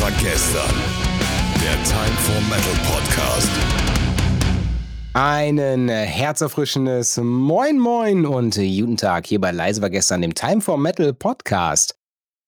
war gestern. Der Time for Metal Podcast. Einen herzerfrischendes Moin Moin und guten Tag hier bei Leise war gestern dem Time for Metal Podcast.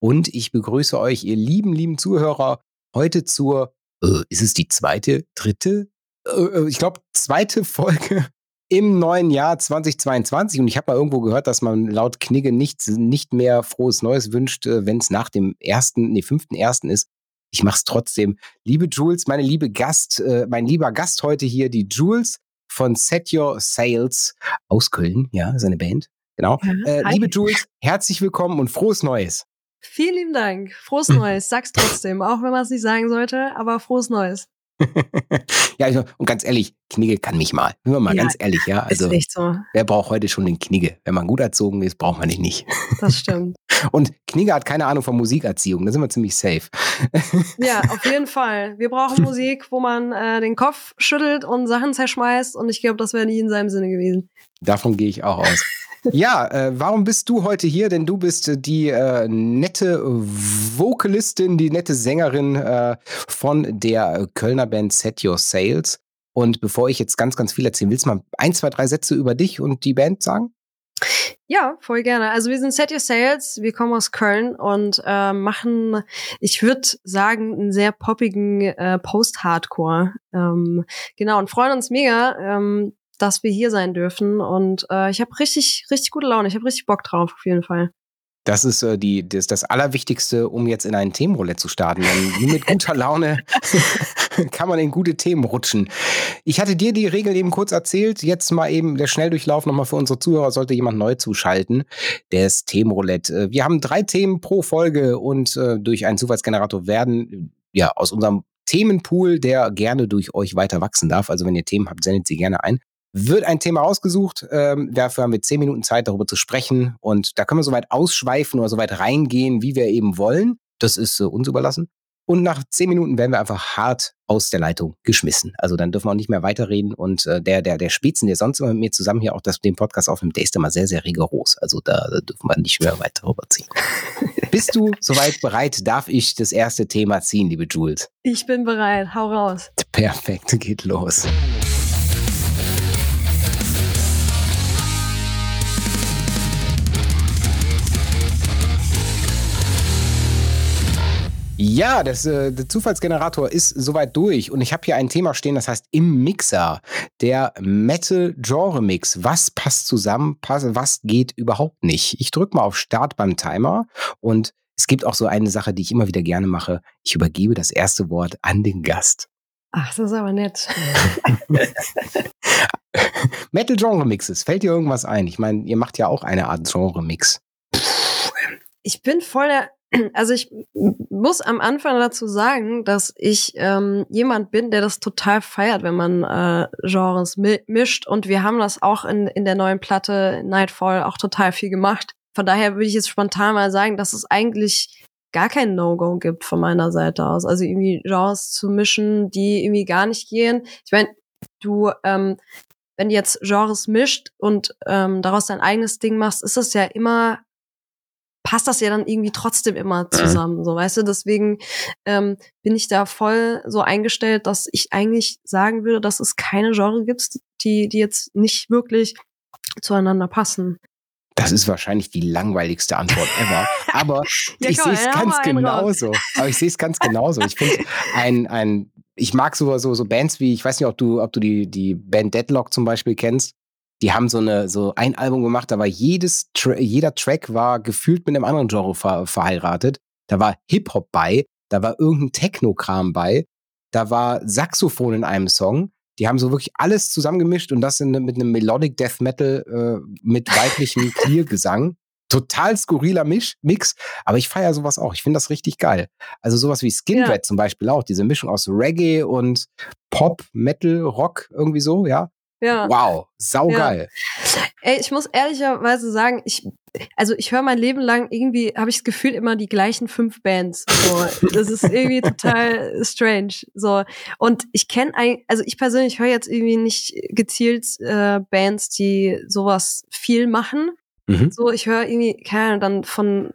Und ich begrüße euch, ihr lieben, lieben Zuhörer, heute zur, äh, ist es die zweite, dritte? Äh, ich glaube, zweite Folge im neuen Jahr 2022. Und ich habe mal irgendwo gehört, dass man laut Knigge nicht, nicht mehr frohes Neues wünscht, äh, wenn es nach dem ersten, nee, fünften ersten ist. Ich mache es trotzdem. Liebe Jules, meine liebe Gast, äh, mein lieber Gast heute hier, die Jules von Set Your Sales aus Köln, ja, seine Band. Genau. Ja, äh, liebe Jules, herzlich willkommen und frohes Neues. Vielen lieben Dank. Frohes Neues. Sag's trotzdem, auch wenn man es nicht sagen sollte, aber frohes Neues. ja, also, und ganz ehrlich, Knigge kann mich mal. Sind wir mal Ja, ganz ehrlich, ja. Also, so. wer braucht heute schon den Knigge? Wenn man gut erzogen ist, braucht man ihn nicht. Das stimmt. Und Knigge hat keine Ahnung von Musikerziehung, da sind wir ziemlich safe. Ja, auf jeden Fall. Wir brauchen Musik, wo man äh, den Kopf schüttelt und Sachen zerschmeißt und ich glaube, das wäre nie in seinem Sinne gewesen. Davon gehe ich auch aus. Ja, äh, warum bist du heute hier? Denn du bist äh, die äh, nette Vocalistin, die nette Sängerin äh, von der Kölner Band Set Your Sails. Und bevor ich jetzt ganz, ganz viel erzähle, willst du mal ein, zwei, drei Sätze über dich und die Band sagen? Ja, voll gerne. Also wir sind Set Your Sales, wir kommen aus Köln und äh, machen, ich würde sagen, einen sehr poppigen äh, Post-Hardcore. Ähm, genau, und freuen uns mega, ähm, dass wir hier sein dürfen. Und äh, ich habe richtig, richtig gute Laune. Ich habe richtig Bock drauf, auf jeden Fall. Das ist äh, die, das, das Allerwichtigste, um jetzt in ein Themenroulette zu starten. Denn mit guter Laune kann man in gute Themen rutschen. Ich hatte dir die Regel eben kurz erzählt. Jetzt mal eben der Schnelldurchlauf nochmal für unsere Zuhörer, sollte jemand neu zuschalten. Das Themenroulette. Äh, Wir haben drei Themen pro Folge und äh, durch einen Zufallsgenerator werden äh, ja aus unserem Themenpool, der gerne durch euch weiter wachsen darf. Also wenn ihr Themen habt, sendet sie gerne ein wird ein Thema ausgesucht. Ähm, dafür haben wir zehn Minuten Zeit, darüber zu sprechen. Und da können wir so weit ausschweifen oder so weit reingehen, wie wir eben wollen. Das ist äh, uns überlassen. Und nach zehn Minuten werden wir einfach hart aus der Leitung geschmissen. Also dann dürfen wir auch nicht mehr weiterreden. Und äh, der, der, der Spitzen, der sonst immer mit mir zusammen hier auch das, den Podcast aufnimmt, der ist immer sehr, sehr rigoros. Also da, da dürfen wir nicht mehr weiter rüberziehen. Bist du soweit bereit? Darf ich das erste Thema ziehen, liebe Jules? Ich bin bereit. Hau raus. Perfekt, geht los. Ja, das, äh, der Zufallsgenerator ist soweit durch und ich habe hier ein Thema stehen, das heißt im Mixer, der Metal-Genre-Mix. Was passt zusammen, was geht überhaupt nicht? Ich drücke mal auf Start beim Timer und es gibt auch so eine Sache, die ich immer wieder gerne mache. Ich übergebe das erste Wort an den Gast. Ach, das ist aber nett. Metal-Genre-Mixes, fällt dir irgendwas ein? Ich meine, ihr macht ja auch eine Art Genre-Mix. Ich bin voll der also ich muss am Anfang dazu sagen, dass ich ähm, jemand bin, der das total feiert, wenn man äh, Genres mi mischt. Und wir haben das auch in, in der neuen Platte Nightfall auch total viel gemacht. Von daher würde ich jetzt spontan mal sagen, dass es eigentlich gar kein No-Go gibt von meiner Seite aus. Also irgendwie Genres zu mischen, die irgendwie gar nicht gehen. Ich meine, du, ähm, wenn du jetzt Genres mischt und ähm, daraus dein eigenes Ding machst, ist das ja immer passt das ja dann irgendwie trotzdem immer zusammen, so weißt du. Deswegen ähm, bin ich da voll so eingestellt, dass ich eigentlich sagen würde, dass es keine Genre gibt, die die jetzt nicht wirklich zueinander passen. Das ist wahrscheinlich die langweiligste Antwort ever. Aber Ja, ich sehe es ganz genauso. Aber ich sehe es ganz genauso. Ich finde ein, ein, ich mag so, so, so Bands wie, ich weiß nicht, ob du, ob du die, die Band Deadlock zum Beispiel kennst. Die haben so eine, so ein Album gemacht, da war jedes, Tra jeder Track war gefühlt mit einem anderen Genre ver verheiratet. Da war Hip-Hop bei, da war irgendein Techno-Kram bei, da war Saxophon in einem Song. Die haben so wirklich alles zusammengemischt und das in, mit einem Melodic Death Metal äh, mit weiblichem Clear-Gesang. Total skurriler Misch, Mix, aber ich feiere sowas auch. Ich finde das richtig geil. Also sowas wie Skin Ja. Zum Beispiel auch, diese Mischung aus Reggae und Pop, Metal, Rock, irgendwie so, ja. Ja. Wow, saugeil. Ey, ich muss ehrlicherweise sagen, ich, also ich höre mein Leben lang irgendwie, habe ich das Gefühl, immer die gleichen fünf Bands. So, das ist irgendwie total strange. So. Und ich kenne eigentlich, also ich persönlich höre jetzt irgendwie nicht gezielt äh, Bands, die sowas viel machen. Mhm. So, ich höre irgendwie, keine Ahnung, dann von,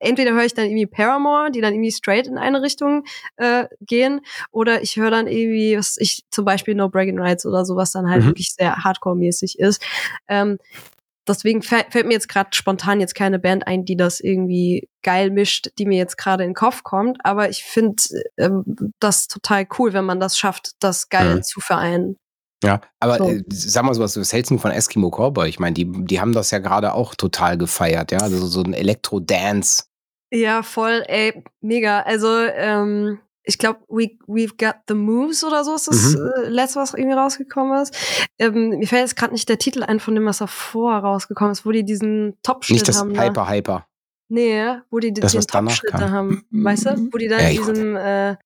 entweder höre ich dann irgendwie Paramore, die dann irgendwie straight in eine Richtung äh, gehen, oder ich höre dann irgendwie, was ich, zum Beispiel No Bragging Rights oder so, was dann halt Mhm. wirklich sehr Hardcore-mäßig ist. Ähm, deswegen fällt, fällt mir jetzt gerade spontan jetzt keine Band ein, die das irgendwie geil mischt, die mir jetzt gerade in den Kopf kommt. Aber ich finde ähm, das total cool, wenn man das schafft, das geil Mhm. zu vereinen. Ja, aber So. äh, sag mal so was, was hältst du von Eskimo Cowboy? Ich meine, die, die haben das ja gerade auch total gefeiert, ja. Also so ein Elektro-Dance. Ja, voll, ey, mega. Also, ähm, ich glaube, we, We've Got the Moves oder so ist das Mhm. äh, letzte, was irgendwie rausgekommen ist. Ähm, mir fällt jetzt gerade nicht der Titel ein, von dem was davor rausgekommen ist, wo die diesen Top-Schnitt Nicht das haben. ne? Hyper Hyper. Nee, wo die Das, den Top-Schnitt da haben, weißt du? Wo die dann Ja, diesem, äh,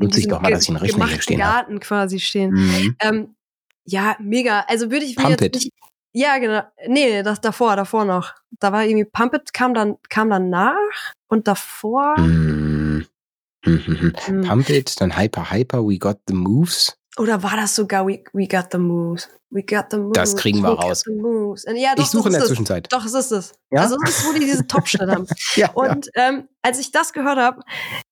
Nutze ich doch mal, dass ich einen Rechner hier stehen. Garten quasi stehen. Mhm. Ähm, ja, mega. Also würde ich mir Pump jetzt nicht. Ja, genau. Nee, das davor, davor noch. Da war irgendwie Pump It kam dann kam dann nach und davor. Mhm. Mhm. Hm. Pump It, dann Hyper Hyper, We Got the Moves. Oder war das sogar We, we Got the Moves? We Got the Moves. Das kriegen wir we raus. Ja, doch, ich suche in der ist es. Zwischenzeit. Doch, es ist es. Ja? Also das ist, wo die diese Top-Schnitt haben. Ja, ja. Und ähm, als ich das gehört habe,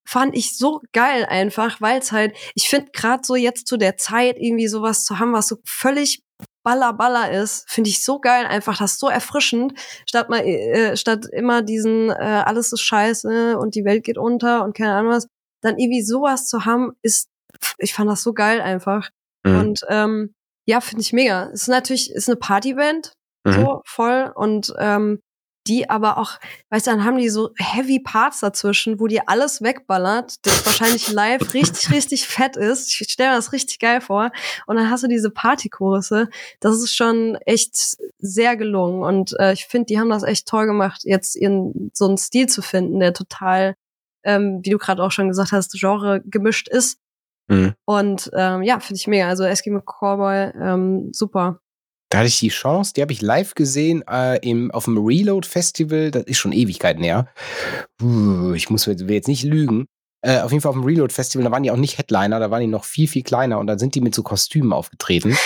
fand ich so geil einfach, weil es halt, ich finde gerade so jetzt zu der Zeit irgendwie sowas zu haben, was so völlig baller baller ist, finde ich so geil einfach, das ist so erfrischend, statt mal äh, statt immer diesen äh, alles ist scheiße und die Welt geht unter und keine Ahnung was, dann irgendwie sowas zu haben, ist ich fand das so geil einfach. Mhm. Und ähm, ja, finde ich mega. Es ist natürlich ist eine Partyband, Mhm. so voll und ähm, die aber auch, weißt du, dann haben die so heavy Parts dazwischen, wo die alles wegballert, das wahrscheinlich live richtig, richtig fett ist. Ich stelle mir das richtig geil vor. Und dann hast du diese Partykurse. Das ist schon echt sehr gelungen. Und äh, ich finde, die haben das echt toll gemacht, jetzt ihren so einen Stil zu finden, der total, ähm, wie du gerade auch schon gesagt hast, Genre gemischt ist. Mhm. Und ähm, ja, finde ich mega. Also Eskimo Cowboy, ähm, super. Da hatte ich die Chance, die habe ich live gesehen äh, im, auf dem Reload Festival, das ist schon Ewigkeiten her. Ich muss jetzt nicht lügen. Äh, auf jeden Fall auf dem Reload Festival, da waren die auch nicht Headliner, da waren die noch viel, viel kleiner und da sind die mit so Kostümen aufgetreten.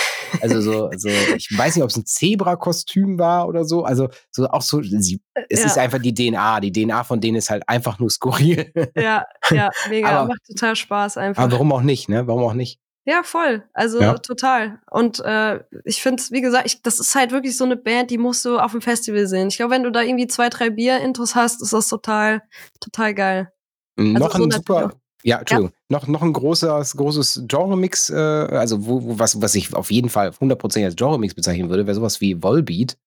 Also so, so ich weiß nicht, ob es ein Zebra-Kostüm war oder so. Also so auch so, sie, es Ja. ist einfach die DNA. Die DNA von denen ist halt einfach nur skurril. Ja, ja, mega. Aber- Macht total Spaß einfach. Aber warum auch nicht, ne? Warum auch nicht? Ja, voll. Also Ja. total. Und äh, ich finde, wie gesagt, ich, das ist halt wirklich so eine Band, die musst du auf dem Festival sehen. Ich glaube, wenn du da irgendwie zwei, drei Bier-Intos hast, ist das total, total geil. Noch so ein super, ja, Entschuldigung, noch, noch ein großes, großes Genre-Mix, äh, also wo, wo, was, was ich auf jeden Fall 100% als Genre-Mix bezeichnen würde, wäre sowas wie Volbeat.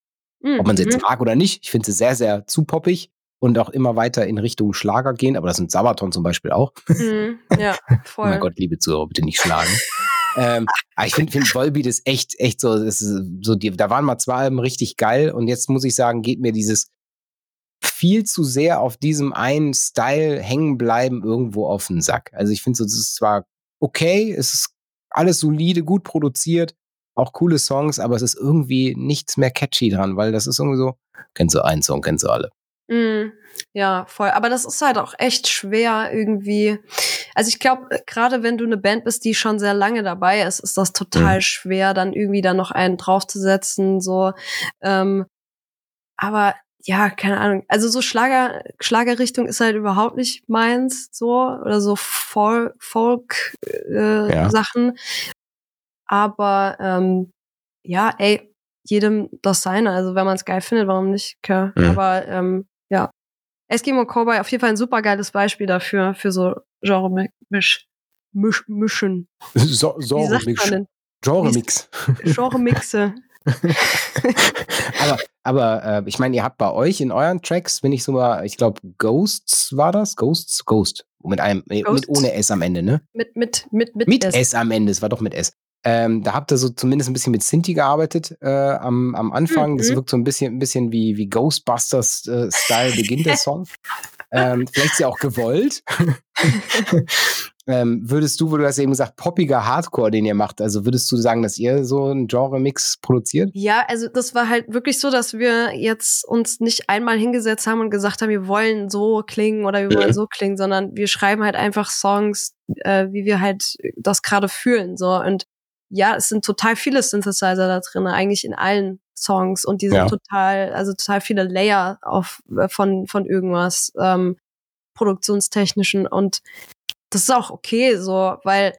Mhm. Ob man sie jetzt mag oder nicht, ich finde sie sehr, sehr zu poppig und auch immer weiter in Richtung Schlager gehen, aber das sind Sabaton zum Beispiel auch. Mhm. Ja, Oh voll. mein Gott, liebe Zuhörer, bitte nicht schlagen. ähm, aber ich finde, find Volbeat ist echt, echt so, so die, da waren mal zwei Alben richtig geil und jetzt muss ich sagen, geht mir dieses viel zu sehr auf diesem einen Style hängen bleiben irgendwo auf den Sack. Also ich finde, es ist zwar okay, es ist alles solide, gut produziert, auch coole Songs, aber es ist irgendwie nichts mehr catchy dran, weil das ist irgendwie so, kennst du einen Song, kennst du alle. Mhm. Ja, voll. Aber das ist halt auch echt schwer irgendwie. Also ich glaube, gerade wenn du eine Band bist, die schon sehr lange dabei ist, ist das total Mhm. schwer, dann irgendwie da noch einen draufzusetzen. So, ähm, aber ja, keine Ahnung. Also so Schlager, Schlagerrichtung ist halt überhaupt nicht meins, so oder so Folk, Folk äh, Ja. Sachen. Aber ähm, ja, ey, jedem das seine. Also wenn man es geil findet, warum nicht? Okay. Mhm. Aber ähm, ja. Eskimo Cowboy auf jeden Fall ein super geiles Beispiel dafür, für so Genre-Misch. Misch, mischen. So, Wie sagt man denn? Genre-Mix. Genre-Mixe. aber aber äh, ich meine, ihr habt bei euch in euren Tracks, wenn ich so mal, ich glaube, Ghosts war das? Ghosts? Ghost. Mit einem, äh, mit ohne S am Ende, ne? mit, mit, mit, mit, Mit S. S am Ende, es war doch mit S. Ähm, da habt ihr so zumindest ein bisschen mit Sinti gearbeitet äh, am, am Anfang. Das Mhm. wirkt so ein bisschen, ein bisschen wie, wie Ghostbusters-Style beginnt der Song. ähm, vielleicht ist ja auch gewollt. ähm, würdest du, wo du hast eben gesagt, poppiger Hardcore, den ihr macht, also würdest du sagen, dass ihr so einen Genre-Mix produziert? Ja, also das war halt wirklich so, dass wir jetzt uns nicht einmal hingesetzt haben und gesagt haben, wir wollen so klingen oder wir wollen Mhm. so klingen, sondern wir schreiben halt einfach Songs, äh, wie wir halt das gerade fühlen. So und ja, es sind total viele Synthesizer da drin, eigentlich in allen Songs und die sind Ja. total, also total viele Layer auf, äh, von, von irgendwas, ähm, produktionstechnischen und das ist auch okay so, weil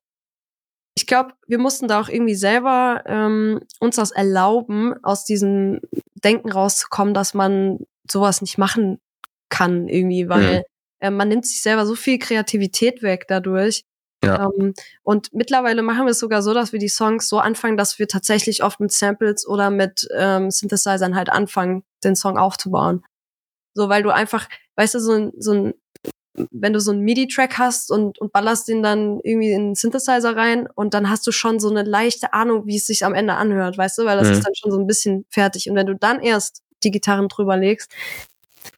ich glaube, wir mussten da auch irgendwie selber ähm, uns das erlauben, aus diesem Denken rauszukommen, dass man sowas nicht machen kann irgendwie, weil Mhm. äh, man nimmt sich selber so viel Kreativität weg dadurch. Ja. Ähm, und mittlerweile machen wir es sogar so, dass wir die Songs so anfangen, dass wir tatsächlich oft mit Samples oder mit ähm, Synthesizern halt anfangen, den Song aufzubauen. So, weil du einfach, weißt du, so ein, so ein wenn du so einen MIDI-Track hast und, und ballerst den dann irgendwie in einen Synthesizer rein und dann hast du schon so eine leichte Ahnung, wie es sich am Ende anhört, weißt du, weil das Mhm. ist dann schon so ein bisschen fertig. Und wenn du dann erst die Gitarren drüber legst,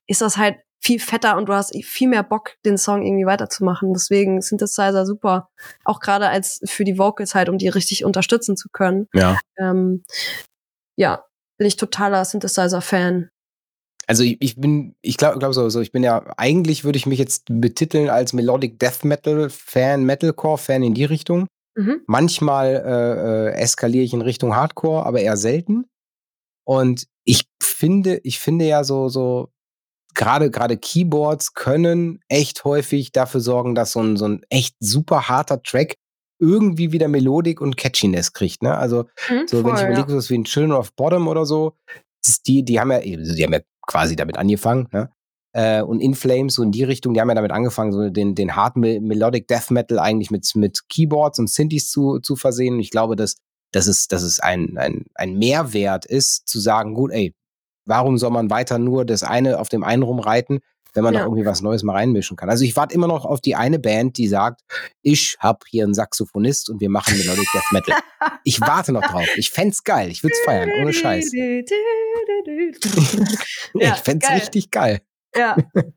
ist das halt viel fetter und du hast viel mehr Bock, den Song irgendwie weiterzumachen. Deswegen Synthesizer super. Auch gerade als für die Vocals halt, um die richtig unterstützen zu können. Ja. Ähm, ja, bin ich totaler Synthesizer-Fan. Also ich, ich bin, ich glaube glaub so, so, ich bin ja, eigentlich würde ich mich jetzt betiteln als Melodic Death Metal Fan, Metalcore Fan in die Richtung. Mhm. Manchmal äh, äh, eskaliere ich in Richtung Hardcore, aber eher selten. Und ich finde, ich finde ja so, so, gerade, gerade Keyboards können echt häufig dafür sorgen, dass so ein, so ein echt super harter Track irgendwie wieder Melodik und Catchiness kriegt, ne? Also, Mhm, so, wenn ich voll, ja. überlege, so wie ein Children of Bottom oder so, die, die haben ja, also die haben ja quasi damit angefangen, ne? Äh, und In Flames, so in die Richtung, die haben ja damit angefangen, so den, den Hard Mel Melodic Death Metal eigentlich mit, mit Keyboards und Synthes zu, zu versehen. Und ich glaube, dass, dass es, dass es ein, ein, ein Mehrwert ist, zu sagen, gut, ey, warum soll man weiter nur das eine auf dem einen rumreiten, wenn man Ja. doch irgendwie was Neues mal reinmischen kann. Also ich warte immer noch auf die eine Band, die sagt, ich habe hier einen Saxophonist und wir machen Melodic Death Metal. Ich warte noch drauf. Ich fänd's geil. Ich würd's feiern, ohne Scheiß. Ja, ich fänd's geil. richtig geil. Ja.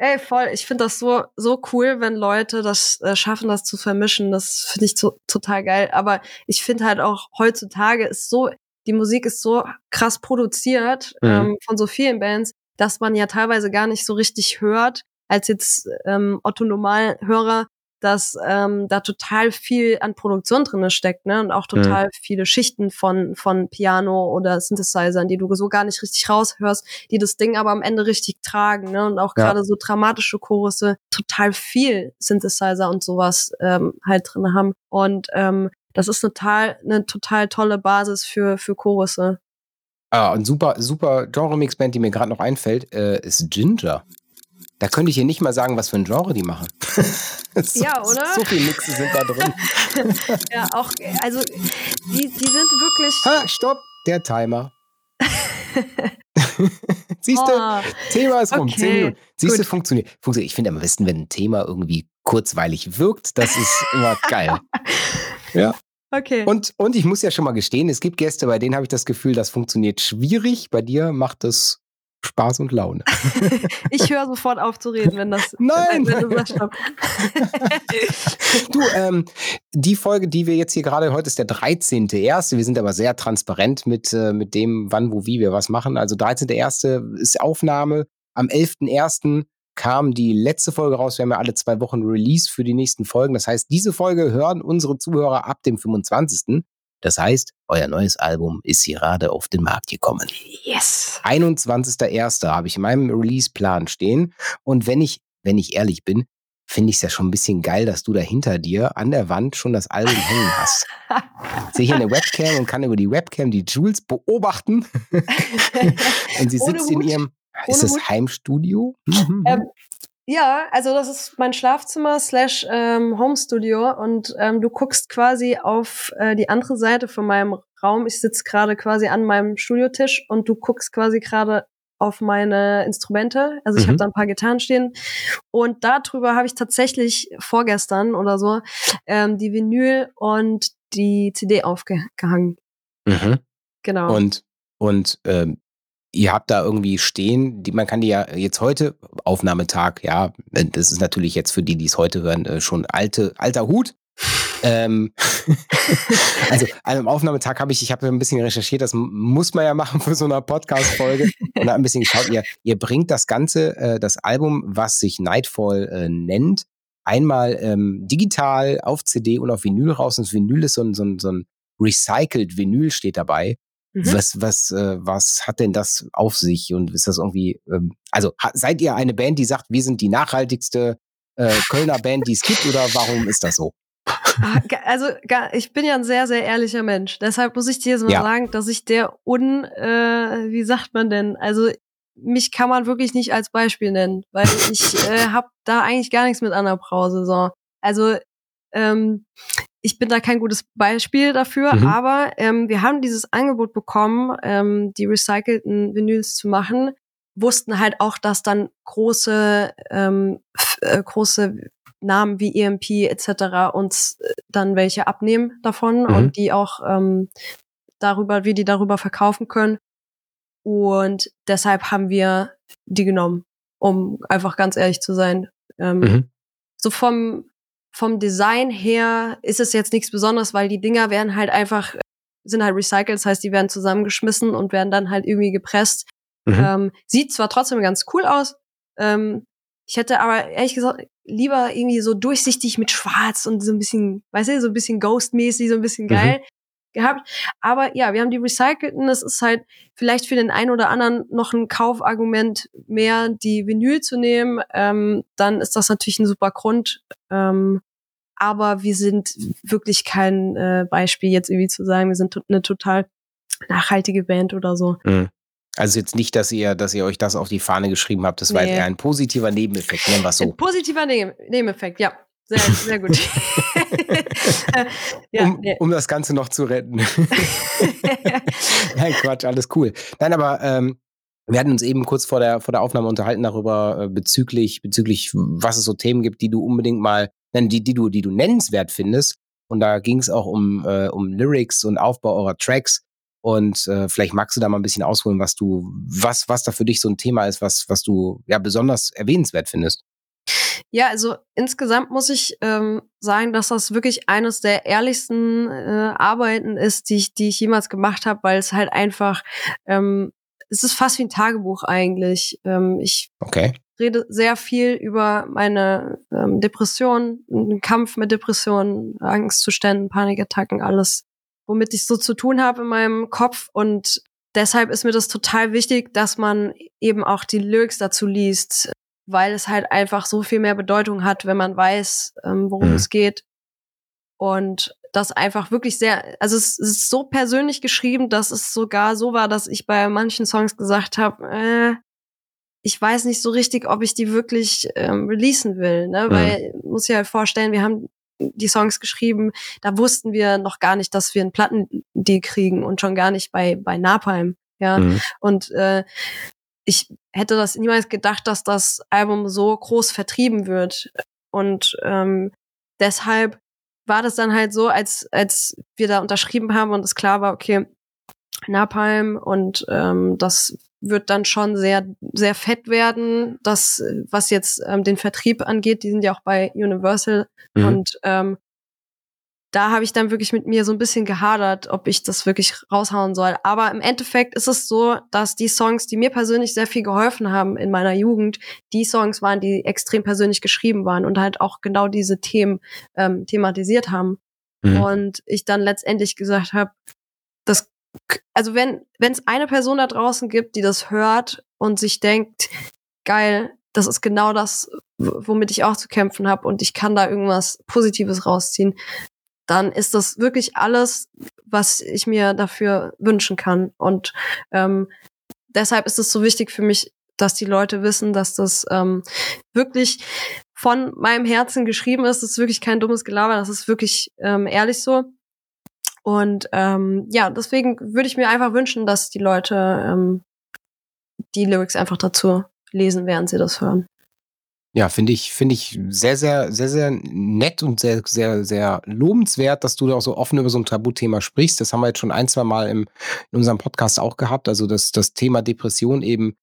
Ey, voll. Ich finde das so, so cool, wenn Leute das äh, schaffen, das zu vermischen. Das finde ich to total geil. Aber ich finde halt auch heutzutage ist so, die Musik ist so krass produziert Mhm. ähm, von so vielen Bands, dass man ja teilweise gar nicht so richtig hört, als jetzt ähm, Otto Normalhörer, dass ähm, da total viel an Produktion drinne steckt, ne? Und auch total viele Schichten von, von Piano oder Synthesizern, die du so gar nicht richtig raushörst, die das Ding aber am Ende richtig tragen, ne? Und auch Ja. gerade so dramatische Chorusse total viel Synthesizer und sowas ähm, halt drin haben. Und ähm, das ist eine total, eine total tolle Basis für, für Chorusse. Ah, und super, super Genre-Mix-Band, die mir gerade noch einfällt, äh, ist Ginger. Da könnte ich hier nicht mal sagen, was für ein Genre die machen. so, Ja, oder? So viele Mixe sind da drin. Ja, auch, also die, die sind wirklich. Ha, stopp, der Timer. Siehst du, Oh, Thema ist rum, okay, 10 Minuten. Siehst du, funktioniert. funktioniert. Ich finde am besten, wenn ein Thema irgendwie kurzweilig wirkt, das ist immer geil. Ja. okay. Und, und ich muss ja schon mal gestehen, es gibt Gäste, bei denen habe ich das Gefühl, das funktioniert schwierig. Bei dir macht das Spaß und Laune. Ich höre sofort auf zu reden, wenn das. Nein! Wenn stopp. Du, ähm, die Folge, die wir jetzt hier gerade, heute ist der 13.1. Wir sind aber sehr transparent mit, äh, mit dem, wann, wo, wie wir was machen. Also 13.1. ist Aufnahme. Am 11.1. kam die letzte Folge raus. Wir haben ja alle zwei Wochen Release für die nächsten Folgen. Das heißt, diese Folge hören unsere Zuhörer ab dem 25. Das heißt, euer neues Album ist gerade auf den Markt gekommen. Yes. 21.01. habe ich in meinem Release-Plan stehen. Und wenn ich, wenn ich ehrlich bin, finde ich es ja schon ein bisschen geil, dass du da hinter dir an der Wand schon das Album hängen hast. Ich sehe hier eine Webcam und kann über die Webcam die Jules beobachten. und sie sitzt in ihrem, ist das Hut. Heimstudio? Ähm, Ja, also das ist mein Schlafzimmer slash ähm, Homestudio und ähm, du guckst quasi auf äh, die andere Seite von meinem Raum. Ich sitze gerade quasi an meinem Studiotisch und du guckst quasi gerade auf meine Instrumente. Also ich Mhm. habe da ein paar Gitarren stehen und darüber habe ich tatsächlich vorgestern oder so ähm, die Vinyl und die CD aufgehangen. Mhm. Genau. Und, und ähm, ihr habt da irgendwie stehen, die, man kann die ja jetzt heute, Aufnahmetag, ja, das ist natürlich jetzt für die, die es heute hören, äh, schon alte, alter Hut. ähm, also am Aufnahmetag habe ich, ich habe ein bisschen recherchiert, das muss man ja machen für so eine Podcast-Folge und ein bisschen geschaut, ihr, ihr bringt das Ganze, äh, das Album, was sich Nightfall äh, nennt, einmal ähm, digital auf CD und auf Vinyl raus. Und das Vinyl ist so ein, so ein, so ein recycled Vinyl steht dabei. Mhm. Was, was, äh, was hat denn das auf sich? Und ist das irgendwie, ähm, also seid ihr eine Band, die sagt, wir sind die nachhaltigste äh, Kölner Band, die es gibt, oder warum ist das so? Ah, also ich bin ja ein sehr, sehr ehrlicher Mensch. Deshalb muss ich dir jetzt mal ja. sagen, dass ich der un, äh, wie sagt man denn? Also mich kann man wirklich nicht als Beispiel nennen, weil ich äh, habe da eigentlich gar nichts mit Anna Brause. So. Also ähm, ich bin da kein gutes Beispiel dafür, mhm. aber ähm, wir haben dieses Angebot bekommen, ähm, die recycelten Vinyls zu machen, wussten halt auch, dass dann große, ähm, äh, große Namen wie EMP etc. uns äh, dann welche abnehmen davon mhm. und die auch ähm, darüber, wie die darüber verkaufen können. Und deshalb haben wir die genommen, um einfach ganz ehrlich zu sein. Ähm, mhm. So vom vom Design her ist es jetzt nichts Besonderes, weil die Dinger werden halt einfach, sind halt recycelt, das heißt, die werden zusammengeschmissen und werden dann halt irgendwie gepresst. Mhm. Ähm, sieht zwar trotzdem ganz cool aus, ähm, ich hätte aber ehrlich gesagt lieber irgendwie so durchsichtig mit Schwarz und so ein bisschen, weißt du, so ein bisschen Ghost-mäßig, so ein bisschen mhm. geil. Mhm gehabt. Aber ja, wir haben die recycelten. Das ist halt vielleicht für den einen oder anderen noch ein Kaufargument mehr, die Vinyl zu nehmen. Ähm, dann ist das natürlich ein super Grund. Ähm, aber wir sind wirklich kein äh, Beispiel jetzt irgendwie zu sagen, wir sind eine total nachhaltige Band oder so. Mhm. Also jetzt nicht, dass ihr, dass ihr euch das auf die Fahne geschrieben habt. Das war nee. eher ein positiver Nebeneffekt, nennen wir so. Ein positiver Nebeneffekt, ja. Sehr, sehr gut. ja, um, nee. um, das Ganze noch zu retten. Nein, Quatsch, alles cool. Nein, aber ähm, wir hatten uns eben kurz vor der, vor der Aufnahme unterhalten darüber, äh, bezüglich, bezüglich, was es so Themen gibt, die du unbedingt mal, nein, die, die du, die du nennenswert findest. Und da ging es auch um, äh, um Lyrics und Aufbau eurer Tracks. Und äh, vielleicht magst du da mal ein bisschen ausholen, was du, was, was da für dich so ein Thema ist, was, was du ja besonders erwähnenswert findest. Ja, also insgesamt muss ich ähm, sagen, dass das wirklich eines der ehrlichsten äh, Arbeiten ist, die ich, die ich jemals gemacht habe, weil es halt einfach, ähm, es ist fast wie ein Tagebuch eigentlich. Ähm, ich okay. rede sehr viel über meine ähm, Depression, den Kampf mit Depressionen, Angstzuständen, Panikattacken, alles, womit ich so zu tun habe in meinem Kopf und deshalb ist mir das total wichtig, dass man eben auch die Lyrics dazu liest, weil es halt einfach so viel mehr Bedeutung hat, wenn man weiß, ähm, worum mhm. es geht. Und das einfach wirklich sehr, also es ist so persönlich geschrieben, dass es sogar so war, dass ich bei manchen Songs gesagt habe, äh, ich weiß nicht so richtig, ob ich die wirklich ähm, releasen will, ne? Mhm. Weil muss ich halt vorstellen, wir haben die Songs geschrieben, da wussten wir noch gar nicht, dass wir einen Plattendeal kriegen und schon gar nicht bei bei Napalm, ja. Mhm. Und äh, ich hätte das niemals gedacht, dass das Album so groß vertrieben wird. Und ähm, deshalb war das dann halt so, als, als wir da unterschrieben haben und es klar war, okay, Napalm und ähm, das wird dann schon sehr, sehr fett werden. Das, was jetzt ähm, den Vertrieb angeht, die sind ja auch bei Universal mhm. und ähm, da habe ich dann wirklich mit mir so ein bisschen gehadert, ob ich das wirklich raushauen soll. Aber im Endeffekt ist es so, dass die Songs, die mir persönlich sehr viel geholfen haben in meiner Jugend, die Songs waren, die extrem persönlich geschrieben waren und halt auch genau diese Themen ähm, thematisiert haben. Mhm. Und ich dann letztendlich gesagt habe, das, also wenn wenn es eine Person da draußen gibt, die das hört und sich denkt, geil, das ist genau das, womit ich auch zu kämpfen habe und ich kann da irgendwas Positives rausziehen, dann ist das wirklich alles, was ich mir dafür wünschen kann. Und ähm, deshalb ist es so wichtig für mich, dass die Leute wissen, dass das ähm, wirklich von meinem Herzen geschrieben ist. Das ist wirklich kein dummes Gelaber, das ist wirklich ähm, ehrlich so. Und ähm, ja, deswegen würde ich mir einfach wünschen, dass die Leute ähm, die Lyrics einfach dazu lesen, während sie das hören. Ja, finde ich, finde ich sehr, sehr, sehr, sehr nett und sehr, sehr, sehr lobenswert, dass du da auch so offen über so ein Tabuthema sprichst. Das haben wir jetzt schon ein, zwei Mal im, in unserem Podcast auch gehabt. Also das, das Thema Depression eben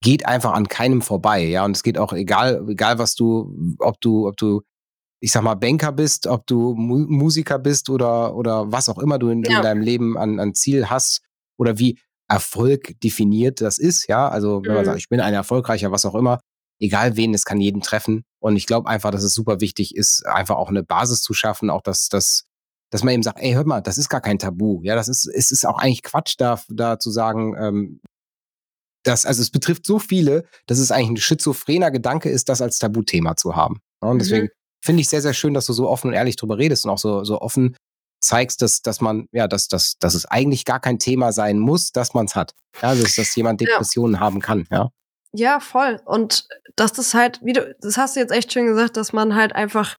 geht einfach an keinem vorbei. Ja, und es geht auch egal, egal was du, ob du, ob du, ich sag mal, Banker bist, ob du Mu Musiker bist oder, oder was auch immer du in, ja. in deinem Leben an, an Ziel hast oder wie Erfolg definiert das ist. Ja, also wenn man mhm. sagt, ich bin ein erfolgreicher, was auch immer, egal wen, es kann jeden treffen. Und ich glaube einfach, dass es super wichtig ist, einfach auch eine Basis zu schaffen, auch dass das dass man eben sagt, ey, hör mal, das ist gar kein Tabu. Ja, das ist, es ist auch eigentlich Quatsch, da, da zu sagen, ähm, dass, also es betrifft so viele, dass es eigentlich ein schizophrener Gedanke ist, das als Tabuthema zu haben. Ja, und mhm. deswegen finde ich sehr, sehr schön, dass du so offen und ehrlich drüber redest und auch so, so offen zeigst, dass, dass man, ja, dass, dass, dass es eigentlich gar kein Thema sein muss, dass man es hat. Ja, dass, dass jemand Depressionen ja. haben kann, ja. Ja, voll. Und dass das halt, wie du, das hast du jetzt echt schön gesagt, dass man halt einfach,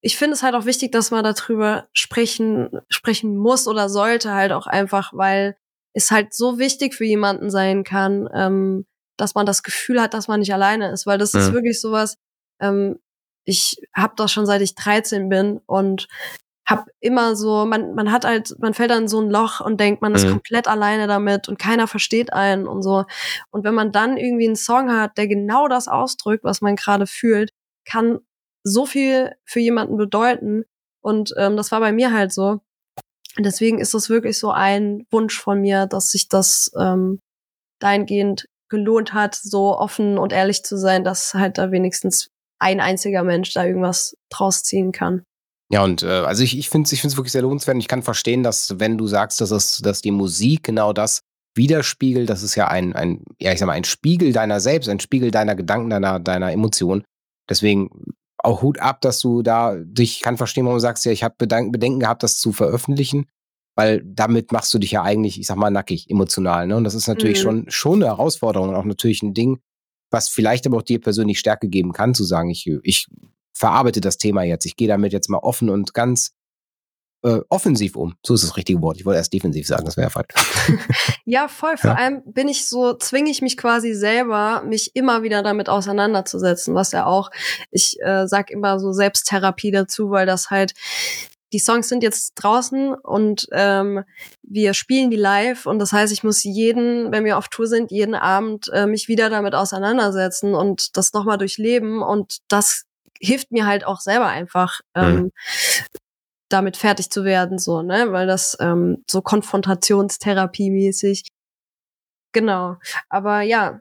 ich finde es halt auch wichtig, dass man darüber sprechen, sprechen muss oder sollte halt auch einfach, weil es halt so wichtig für jemanden sein kann, ähm, dass man das Gefühl hat, dass man nicht alleine ist, weil das ja. ist wirklich sowas, ähm, ich habe das schon seit ich 13 bin und hab immer so, man, man hat halt, man fällt dann in so ein Loch und denkt, man ist mhm. komplett alleine damit und keiner versteht einen und so. Und wenn man dann irgendwie einen Song hat, der genau das ausdrückt, was man gerade fühlt, kann so viel für jemanden bedeuten. Und ähm, das war bei mir halt so. Deswegen ist das wirklich so ein Wunsch von mir, dass sich das ähm, dahingehend gelohnt hat, so offen und ehrlich zu sein, dass halt da wenigstens ein einziger Mensch da irgendwas draus ziehen kann. Ja, und äh, also ich, ich finde es ich find's wirklich sehr lohnenswert. Ich kann verstehen, dass, wenn du sagst, dass, es, dass die Musik genau das widerspiegelt, das ist ja ein, ein, ja, ich sag mal, ein Spiegel deiner selbst, ein Spiegel deiner Gedanken, deiner, deiner Emotionen. Deswegen auch Hut ab, dass du da dich kann verstehen, warum du sagst, ja, ich habe Bedenken gehabt, das zu veröffentlichen, weil damit machst du dich ja eigentlich, ich sag mal, nackig, emotional. Ne? Und das ist natürlich mhm. schon, schon eine Herausforderung und auch natürlich ein Ding, was vielleicht aber auch dir persönlich Stärke geben kann, zu sagen, ich, ich verarbeite das Thema jetzt. Ich gehe damit jetzt mal offen und ganz äh, offensiv um. So ist das richtige Wort. Ich wollte erst defensiv sagen, das wäre falsch. ja, voll. Vor ja? allem bin ich so, zwinge ich mich quasi selber, mich immer wieder damit auseinanderzusetzen, was ja auch, ich äh, sag immer so Selbsttherapie dazu, weil das halt die Songs sind jetzt draußen und ähm, wir spielen die live und das heißt, ich muss jeden, wenn wir auf Tour sind, jeden Abend äh, mich wieder damit auseinandersetzen und das nochmal durchleben und das hilft mir halt auch selber einfach, ähm, mhm. damit fertig zu werden, so, ne? Weil das ähm, so Konfrontationstherapie-mäßig. Genau. Aber ja,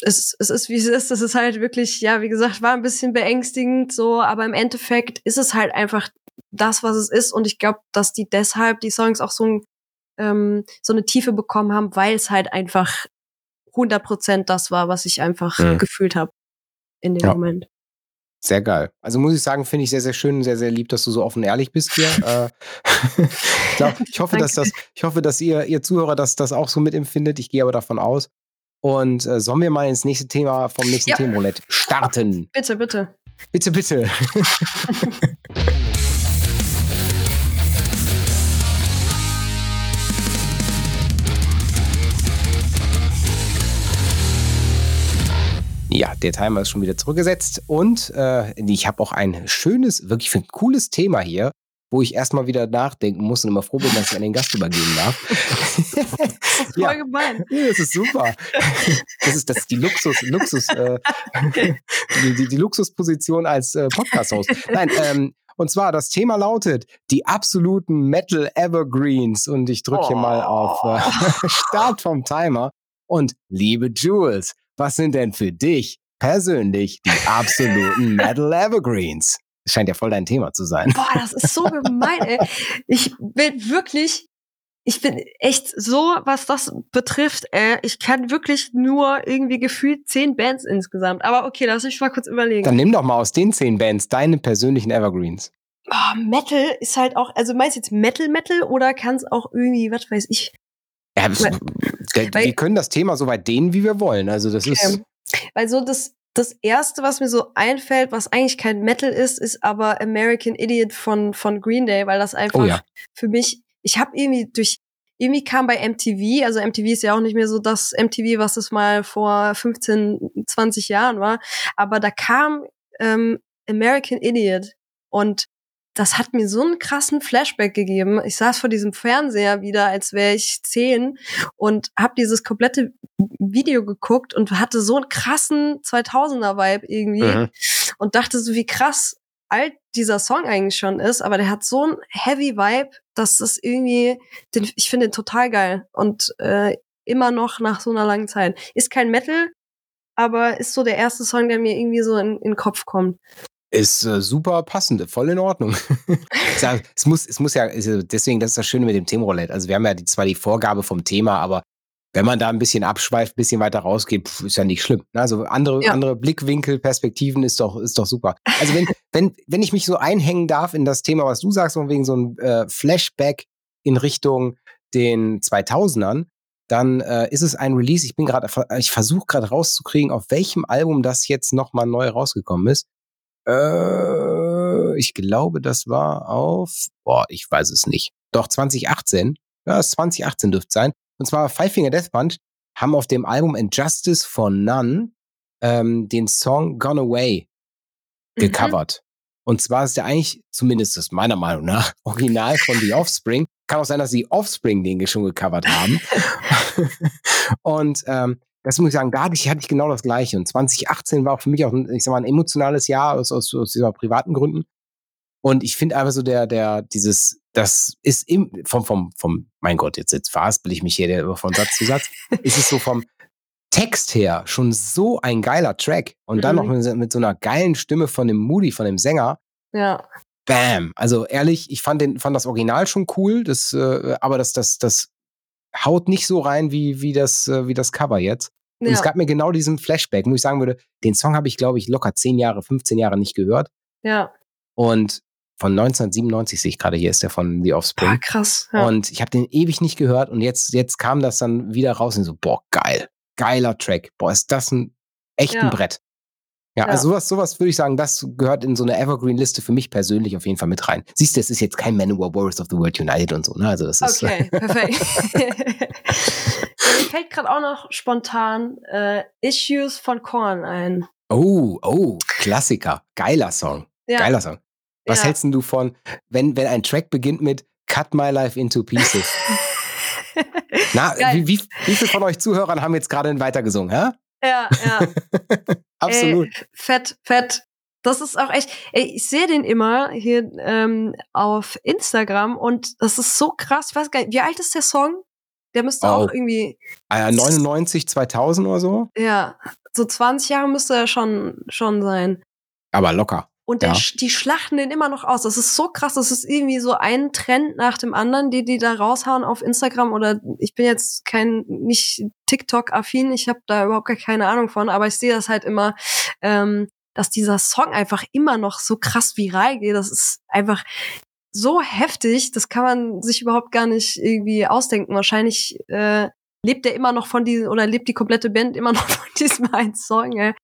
es, es ist, wie es ist. Es ist halt wirklich, ja, wie gesagt, war ein bisschen beängstigend so, aber im Endeffekt ist es halt einfach das, was es ist. Und ich glaube, dass die deshalb die Songs auch so, ein, ähm, so eine Tiefe bekommen haben, weil es halt einfach 100% das war, was ich einfach mhm. gefühlt habe in dem ja. Moment. Sehr geil. Also muss ich sagen, finde ich sehr, sehr schön, sehr, sehr lieb, dass du so offen und ehrlich bist hier. äh, ich, glaub, ich hoffe, dass das, ich hoffe, dass ihr, ihr Zuhörer das, das auch so mitempfindet. Ich gehe aber davon aus. Und äh, sollen wir mal ins nächste Thema vom nächsten ja. Themenroulette starten? Bitte, bitte. Bitte, bitte. Ja, der Timer ist schon wieder zurückgesetzt und äh, ich habe auch ein schönes, wirklich ein cooles Thema hier, wo ich erstmal wieder nachdenken muss und immer froh bin, dass ich an den Gast übergeben darf. das ist voll ja. gemein. Ja, das ist super. Das ist, das ist die Luxus, Luxus, äh, die, die, die, Luxusposition als äh, Podcast-Host. Nein, ähm, und zwar das Thema lautet die absoluten Metal Evergreens und ich drücke oh. hier mal auf äh, Start vom Timer. Und liebe Jules, was sind denn für dich persönlich die absoluten Metal Evergreens? Das scheint ja voll dein Thema zu sein. Boah, das ist so gemein, ey. Ich bin wirklich, ich bin echt so, was das betrifft, ey, ich kann wirklich nur irgendwie gefühlt zehn Bands insgesamt. Aber okay, lass mich mal kurz überlegen. Dann nimm doch mal aus den zehn Bands deine persönlichen Evergreens. Oh, Metal ist halt auch, also meinst du jetzt Metal Metal oder kann es auch irgendwie, was weiß ich, ja, weil, wir können das Thema so weit dehnen, wie wir wollen. Also das okay. ist. Weil so das, das erste, was mir so einfällt, was eigentlich kein Metal ist, ist aber American Idiot von, von Green Day, weil das einfach oh, ja. für mich, ich habe irgendwie durch, irgendwie kam bei MTV, also MTV ist ja auch nicht mehr so das MTV, was es mal vor 15, 20 Jahren war, aber da kam ähm, American Idiot und das hat mir so einen krassen Flashback gegeben. Ich saß vor diesem Fernseher wieder, als wäre ich zehn und habe dieses komplette Video geguckt und hatte so einen krassen 2000er-Vibe irgendwie mhm. und dachte so, wie krass alt dieser Song eigentlich schon ist, aber der hat so einen Heavy Vibe, dass das irgendwie, den, ich finde den total geil und äh, immer noch nach so einer langen Zeit. Ist kein Metal, aber ist so der erste Song, der mir irgendwie so in, in den Kopf kommt. Ist äh, super passend, voll in Ordnung. es, muss, es muss ja, deswegen, das ist das Schöne mit dem Themenroulette. Also wir haben ja die, zwar die Vorgabe vom Thema, aber wenn man da ein bisschen abschweift, ein bisschen weiter rausgeht, pf, ist ja nicht schlimm. Ne? Also andere, ja. andere Blickwinkel, Perspektiven ist doch, ist doch super. Also wenn, wenn, wenn ich mich so einhängen darf in das Thema, was du sagst, von wegen so ein äh, Flashback in Richtung den 2000ern, dann äh, ist es ein Release. Ich bin gerade, ich versuche gerade rauszukriegen, auf welchem Album das jetzt nochmal neu rausgekommen ist. Äh, ich glaube, das war auf, boah, ich weiß es nicht. Doch 2018. Ja, 2018 dürfte es sein. Und zwar Five Finger Death Punch haben auf dem Album Injustice for None ähm, den Song Gone Away mhm. gecovert. Mhm. Und zwar ist der eigentlich, zumindest ist meiner Meinung nach, original von The Offspring. Kann auch sein, dass die Offspring den schon gecovert haben. und ähm, das muss ich sagen, da hatte ich, hatte ich genau das Gleiche. Und 2018 war auch für mich auch, ein, ich sag mal, ein emotionales Jahr aus, aus, aus dieser privaten Gründen. Und ich finde einfach so der, der, dieses, das ist im, vom, vom, vom, mein Gott, jetzt, jetzt verhaspel ich mich hier der, von Satz zu Satz, ist es so vom Text her schon so ein geiler Track. Und dann mhm. noch mit, mit, so einer geilen Stimme von dem Moody, von dem Sänger. Ja. Bam. Also ehrlich, ich fand den, fand das Original schon cool, das, äh, aber das, das, das haut nicht so rein wie, wie, das, äh, wie das Cover jetzt. Und ja. es gab mir genau diesen Flashback, wo ich sagen würde, den Song habe ich, glaube ich, locker 10 Jahre, 15 Jahre nicht gehört. Ja. Und von 1997 sehe ich gerade hier, ist der von The Offspring. Ah, krass. Ja. Und ich habe den ewig nicht gehört und jetzt, jetzt kam das dann wieder raus und so, boah, geil. Geiler Track. Boah, ist das ein echt ein Brett. Ja, ja, also sowas, sowas würde ich sagen, das gehört in so eine Evergreen-Liste für mich persönlich auf jeden Fall mit rein. Siehst du, es ist jetzt kein Manowar Warriors of the World United und so, ne? Also das ist. Okay, perfekt. Mir fällt gerade auch noch spontan äh, Issues von Korn ein. Oh, oh, Klassiker. Geiler Song. Ja. Geiler Song. Was ja. hältst du von, wenn, wenn ein Track beginnt mit Cut My Life into Pieces? Na, wie, wie, wie viele von euch Zuhörern haben jetzt gerade weitergesungen, hä? Ja, ja. Absolut. Ey, fett, fett. Das ist auch echt, ey, ich sehe den immer hier ähm, auf Instagram und das ist so krass. Ich weiß gar nicht, wie alt ist der Song? Der müsste oh. auch irgendwie. Ah, 99, 2000 oder so? Ja, so 20 Jahre müsste er schon, schon sein. Aber locker. Und der, ja. die schlachten den immer noch aus. Das ist so krass. Das ist irgendwie so ein Trend nach dem anderen, die die da raushauen auf Instagram. Oder ich bin jetzt kein, nicht TikTok-affin. Ich habe da überhaupt gar keine Ahnung von. Aber ich sehe das halt immer, ähm, dass dieser Song einfach immer noch so krass viral geht. Das ist einfach so heftig. Das kann man sich überhaupt gar nicht irgendwie ausdenken. Wahrscheinlich äh, lebt er immer noch von diesem, oder lebt die komplette Band immer noch von diesem einen Song. Ey.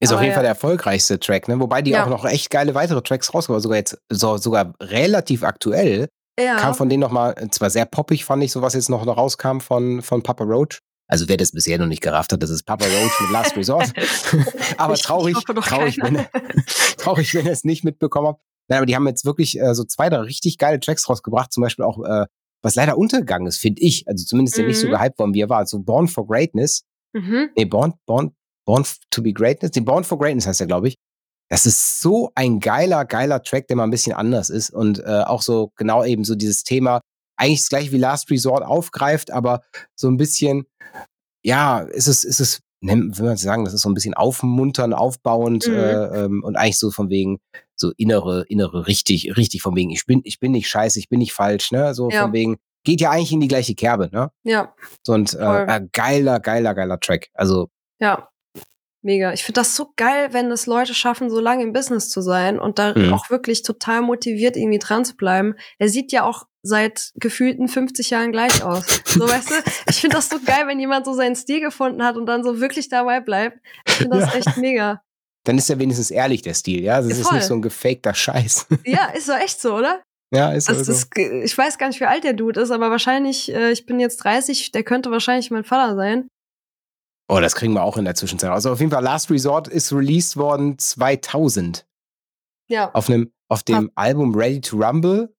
Ist Aber auf jeden ja. Fall der erfolgreichste Track, ne? Wobei die ja. auch noch echt geile weitere Tracks rauskommen. Sogar jetzt so, sogar relativ aktuell. Ja. Kam von denen nochmal, zwar sehr poppig, fand ich, so was jetzt noch, rauskam von, von Papa Roach. Also wer das bisher noch nicht gerafft hat, das ist Papa Roach mit Last Resort. aber traurig, traurig, wenn, traurig, wenn ihr es nicht mitbekommen habt. Nein, aber die haben jetzt wirklich äh, so zwei, drei richtig geile Tracks rausgebracht. Zum Beispiel auch, äh, was leider untergegangen ist, finde ich. Also zumindest mhm. der nicht so mhm. gehypt worden, wie er war. Also Born for Greatness. Mhm. Nee, Born, Born, Born to be Greatness, die Born for Greatness heißt er, glaube ich. Das ist so ein geiler, geiler Track, der mal ein bisschen anders ist und äh, auch so genau eben so dieses Thema, eigentlich das gleiche wie Last Resort aufgreift, aber so ein bisschen, ja, ist es, ist es, will man sagen, das ist so ein bisschen aufmunternd, aufbauend mhm. äh, ähm, und eigentlich so von wegen so innere, innere, richtig, richtig von wegen, ich bin, ich bin nicht scheiße, ich bin nicht falsch, ne? So ja. von wegen, geht ja eigentlich in die gleiche Kerbe, ne? Ja. So und äh, äh, geiler, geiler, geiler Track. Also ja, Mega. Ich finde das so geil, wenn es Leute schaffen, so lange im Business zu sein und da mhm. auch wirklich total motiviert irgendwie dran zu bleiben. Er sieht ja auch seit gefühlten 50 Jahren gleich aus. So, weißt du? Ich finde das so geil, wenn jemand so seinen Stil gefunden hat und dann so wirklich dabei bleibt. Ich finde das ja. echt mega. Dann ist er wenigstens ehrlich, der Stil, ja? Das ja, ist nicht so ein gefakter Scheiß. Ja, ist doch echt so, oder? Ja, ist also so. Das, ich weiß gar nicht, wie alt der Dude ist, aber wahrscheinlich, äh, ich bin jetzt 30, der könnte wahrscheinlich mein Vater sein. Oh, das kriegen wir auch in der Zwischenzeit. Also auf jeden Fall, Last Resort ist released worden 2000. Ja. Auf, einem, auf dem ja. Album Ready to Rumble.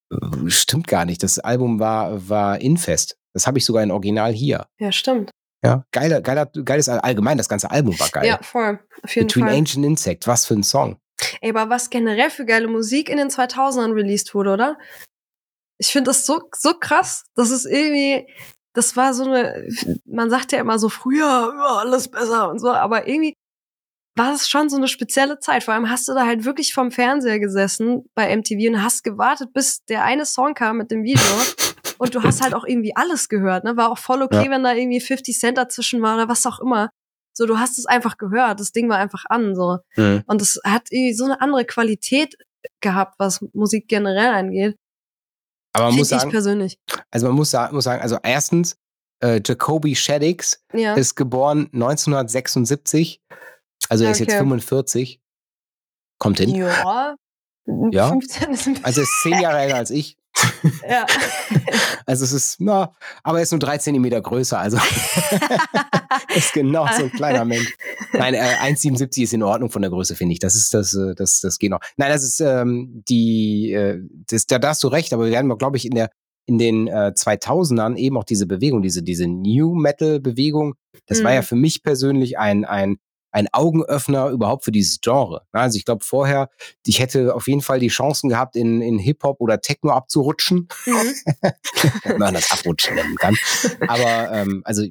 Stimmt gar nicht. Das Album war, war Infest. Das habe ich sogar in Original hier. Ja, stimmt. Ja, geiler, geiler, geiles allgemein, das ganze Album war geil. Ja, voll. Auf jeden Between Fall. Ancient Insect, was für ein Song. Ey, aber was generell für geile Musik in den 2000ern released wurde, oder? Ich finde das so, so krass. Das ist irgendwie, das war so eine, man sagt ja immer so früher, ja, alles besser und so, aber irgendwie war es schon so eine spezielle Zeit. Vor allem hast du da halt wirklich vom Fernseher gesessen bei MTV und hast gewartet, bis der eine Song kam mit dem Video. und du hast halt auch irgendwie alles gehört, ne? War auch voll okay, ja. wenn da irgendwie 50 Cent dazwischen war oder was auch immer. So, du hast es einfach gehört. Das Ding war einfach an, so. Mhm. Und es hat irgendwie so eine andere Qualität gehabt, was Musik generell angeht. Aber man muss sagen, ich persönlich. Also man muss, muss sagen, also erstens, äh, Jacoby Shaddix ja. ist geboren 1976 also er ist jetzt 45. Kommt hin. Ja. Ja. 15 ist also er ist zehn Jahre älter als ich. Ja. Also es ist, na, aber er ist nur drei Zentimeter größer, also ist genau so ein kleiner Mensch. Nein, äh, 1,77 ist in Ordnung von der Größe, finde ich. Das ist das, äh, das, das geht noch. Nein, das ist ähm, die, äh, das, da, da hast du recht, aber wir werden, glaube ich, in der in den äh, 2000ern eben auch diese Bewegung, diese diese New Metal Bewegung. Das mhm. war ja mhm. für mich persönlich ein ein ein Augenöffner überhaupt für dieses Genre. Also ich glaube vorher, ich hätte auf jeden Fall die Chancen gehabt, in, in Hip-Hop oder Techno abzurutschen. Mhm. Wenn man das abrutschen nennen kann. Aber ähm, also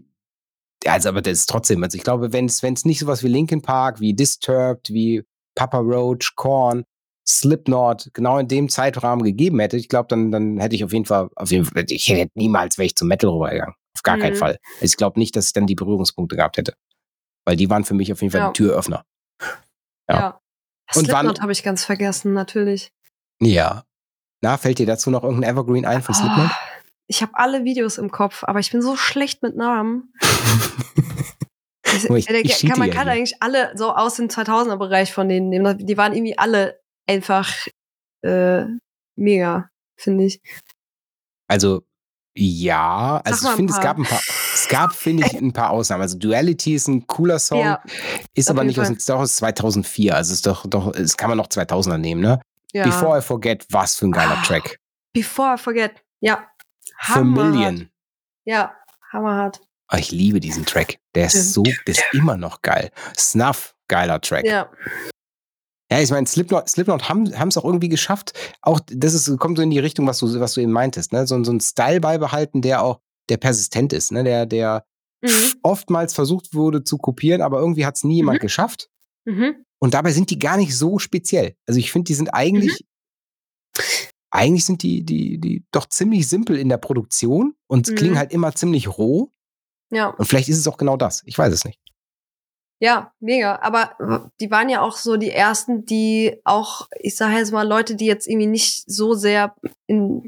also, aber das ist trotzdem, also ich glaube, wenn es nicht sowas wie Linkin Park, wie Disturbed, wie Papa Roach, Korn, Slipknot genau in dem Zeitrahmen gegeben hätte, ich glaube, dann, dann hätte ich auf jeden Fall, auf jeden Fall, ich hätte niemals wäre ich zum Metal rübergegangen. Auf gar mhm. keinen Fall. Also ich glaube nicht, dass ich dann die Berührungspunkte gehabt hätte. Weil die waren für mich auf jeden Fall ja. die Türöffner. Ja. ja. Und Slipknot habe ich ganz vergessen, natürlich. Ja. Na, fällt dir dazu noch irgendein Evergreen ein von Slipknot? Oh, ich habe alle Videos im Kopf, aber ich bin so schlecht mit Namen. ich, ich, ich kann, man kann ja eigentlich alle so aus dem 2000er-Bereich von denen nehmen. Die waren irgendwie alle einfach äh, mega, finde ich. Also ja, also ich finde, es gab ein paar, gab, finde ich, ein paar Ausnahmen. Also Duality ist ein cooler Song, ja, ist aber nicht aus, doch aus 2004. Also ist doch, doch, es kann man noch 2000er nehmen, ne? Ja. Before I Forget, was für ein geiler oh, Track. Before I Forget, ja. Familien. Ja, hammerhart. Oh, ich liebe diesen Track. Der ist so, der ist immer noch geil. Snuff, geiler Track. Ja. Ja, ich meine, Slipknot, Slipknot haben es auch irgendwie geschafft. Auch das ist, kommt so in die Richtung, was du, was du eben meintest, ne? So, so ein Style beibehalten, der auch, der persistent ist, ne? Der, der mhm. oftmals versucht wurde zu kopieren, aber irgendwie hat es nie jemand mhm. geschafft. Mhm. Und dabei sind die gar nicht so speziell. Also ich finde, die sind eigentlich, mhm. eigentlich sind die, die, die doch ziemlich simpel in der Produktion und klingen mhm. halt immer ziemlich roh. Ja. Und vielleicht ist es auch genau das. Ich weiß es nicht. Ja, mega. Aber die waren ja auch so die ersten, die auch, ich sage jetzt mal, Leute, die jetzt irgendwie nicht so sehr in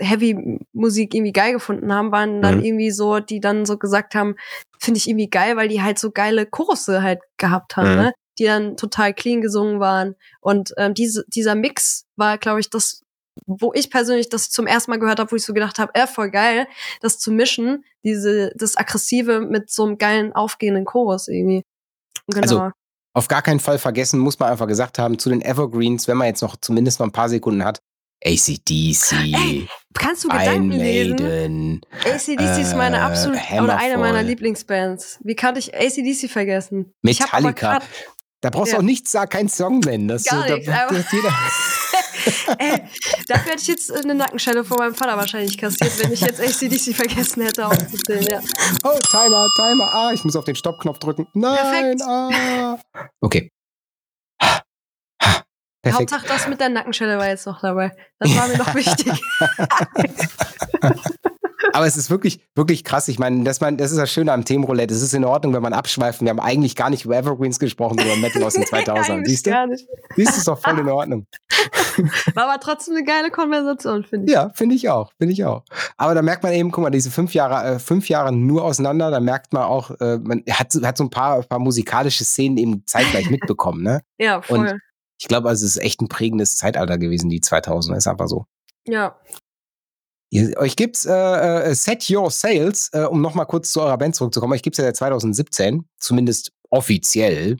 Heavy-Musik irgendwie geil gefunden haben, waren dann mhm. irgendwie so, die dann so gesagt haben, finde ich irgendwie geil, weil die halt so geile Chorusse halt gehabt haben, mhm. ne? Die dann total clean gesungen waren. Und ähm, diese, dieser Mix war, glaube ich, das, wo ich persönlich das zum ersten Mal gehört habe, wo ich so gedacht habe, äh, voll geil, das zu mischen, diese, das Aggressive mit so einem geilen, aufgehenden Chorus irgendwie. Genau. Also auf gar keinen Fall vergessen, muss man einfach gesagt haben, zu den Evergreens, wenn man jetzt noch zumindest noch ein paar Sekunden hat, ACDC. Ey, kannst du Gedanken lesen? ACDC äh, ist meine absolut oder eine meiner Lieblingsbands. Wie kann ich ACDC vergessen? Metallica. Da brauchst du ja. auch nichts kein Song nennen. Das, Gar da, nichts, da, jeder. Ey, dafür hätte ich jetzt eine Nackenschelle von meinem Vater wahrscheinlich kassiert, wenn ich jetzt ACDC vergessen hätte aufzuzählen, ja. Oh, Timer, Timer. Ah, ich muss auf den Stoppknopf drücken. Nein, Perfekt. ah. Okay. Perfekt. Hauptsache das mit der Nackenschelle war jetzt noch dabei. Das war mir noch wichtig. Aber es ist wirklich, wirklich krass. Ich meine, das, man, das ist das Schöne am Themenroulette. Es ist in Ordnung, wenn man abschweift. Wir haben eigentlich gar nicht über Evergreens gesprochen, sondern über Metal aus den 2000ern. Siehst du? Gar nicht. Siehst du, ist doch voll in Ordnung. War aber trotzdem eine geile Konversation, finde ich. Ja, finde ich auch. Finde ich auch. Aber da merkt man eben, guck mal, diese fünf Jahre, äh, fünf Jahre nur auseinander, da merkt man auch, äh, man hat, hat so ein paar, paar musikalische Szenen eben zeitgleich mitbekommen, ne? Ja, voll. Und ich glaube, also es ist echt ein prägendes Zeitalter gewesen, die 2000er. Ist einfach so. Ja. Ihr, euch gibt's äh, äh, Set Your Sales, äh, um nochmal kurz zu eurer Band zurückzukommen. Euch gibt's ja seit 2017, zumindest offiziell.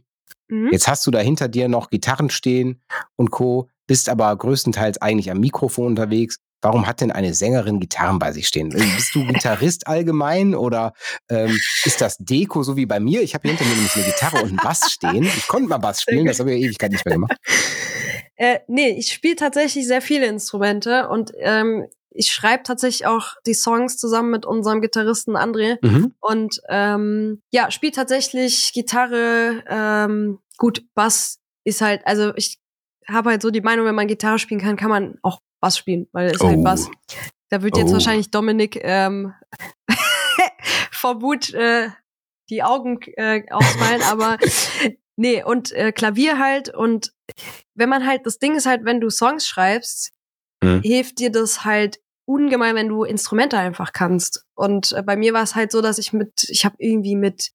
Mhm. Jetzt hast du da hinter dir noch Gitarren stehen und Co., bist aber größtenteils eigentlich am Mikrofon unterwegs. Warum hat denn eine Sängerin Gitarren bei sich stehen? Äh, bist du Gitarrist allgemein oder ähm, ist das Deko so wie bei mir? Ich habe hier hinter mir nämlich eine Gitarre und einen Bass stehen. Ich konnte mal Bass spielen, das habe ich ja Ewigkeit nicht mehr gemacht. Äh, nee, ich spiele tatsächlich sehr viele Instrumente und ähm, ich schreibe tatsächlich auch die Songs zusammen mit unserem Gitarristen André Mhm. und ähm, ja, spielt tatsächlich Gitarre, ähm, gut, Bass ist halt, also ich habe halt so die Meinung, wenn man Gitarre spielen kann, kann man auch Bass spielen, weil es ist halt Oh. Bass. Da wird jetzt Oh. wahrscheinlich Dominik ähm, vor Wut äh, die Augen äh, ausfallen, aber nee, und äh, Klavier halt und wenn man halt, das Ding ist halt, wenn du Songs schreibst, Mhm. hilft dir das halt ungemein, wenn du Instrumente einfach kannst. Und äh, bei mir war es halt so, dass ich mit, ich habe irgendwie mit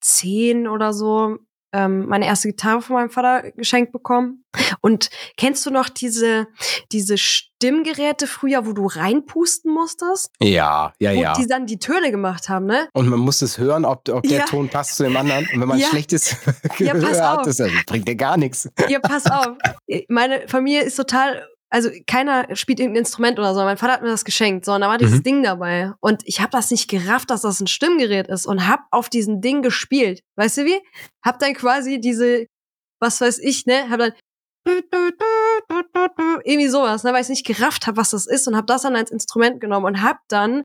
zehn oder so ähm, meine erste Gitarre von meinem Vater geschenkt bekommen. Und kennst du noch diese, diese Stimmgeräte früher, wo du reinpusten musstest? Ja, ja, Wo ja. die dann die Töne gemacht haben, ne? Und man muss es hören, ob, ob der Ja. Ton passt zu dem anderen. Und wenn man Ja. schlechtes Ja, Gehör hat, das, das bringt dir gar nichts. Ja, pass auf. Meine Familie ist total, also keiner spielt irgendein Instrument oder so. Mein Vater hat mir das geschenkt, so und da war dieses Mhm. Ding dabei und ich habe das nicht gerafft, dass das ein Stimmgerät ist und hab auf diesem Ding gespielt. Weißt du wie? Hab dann quasi diese, was weiß ich, ne? Hab dann irgendwie sowas, ne, weil ich nicht gerafft habe, was das ist und hab das dann als Instrument genommen und hab dann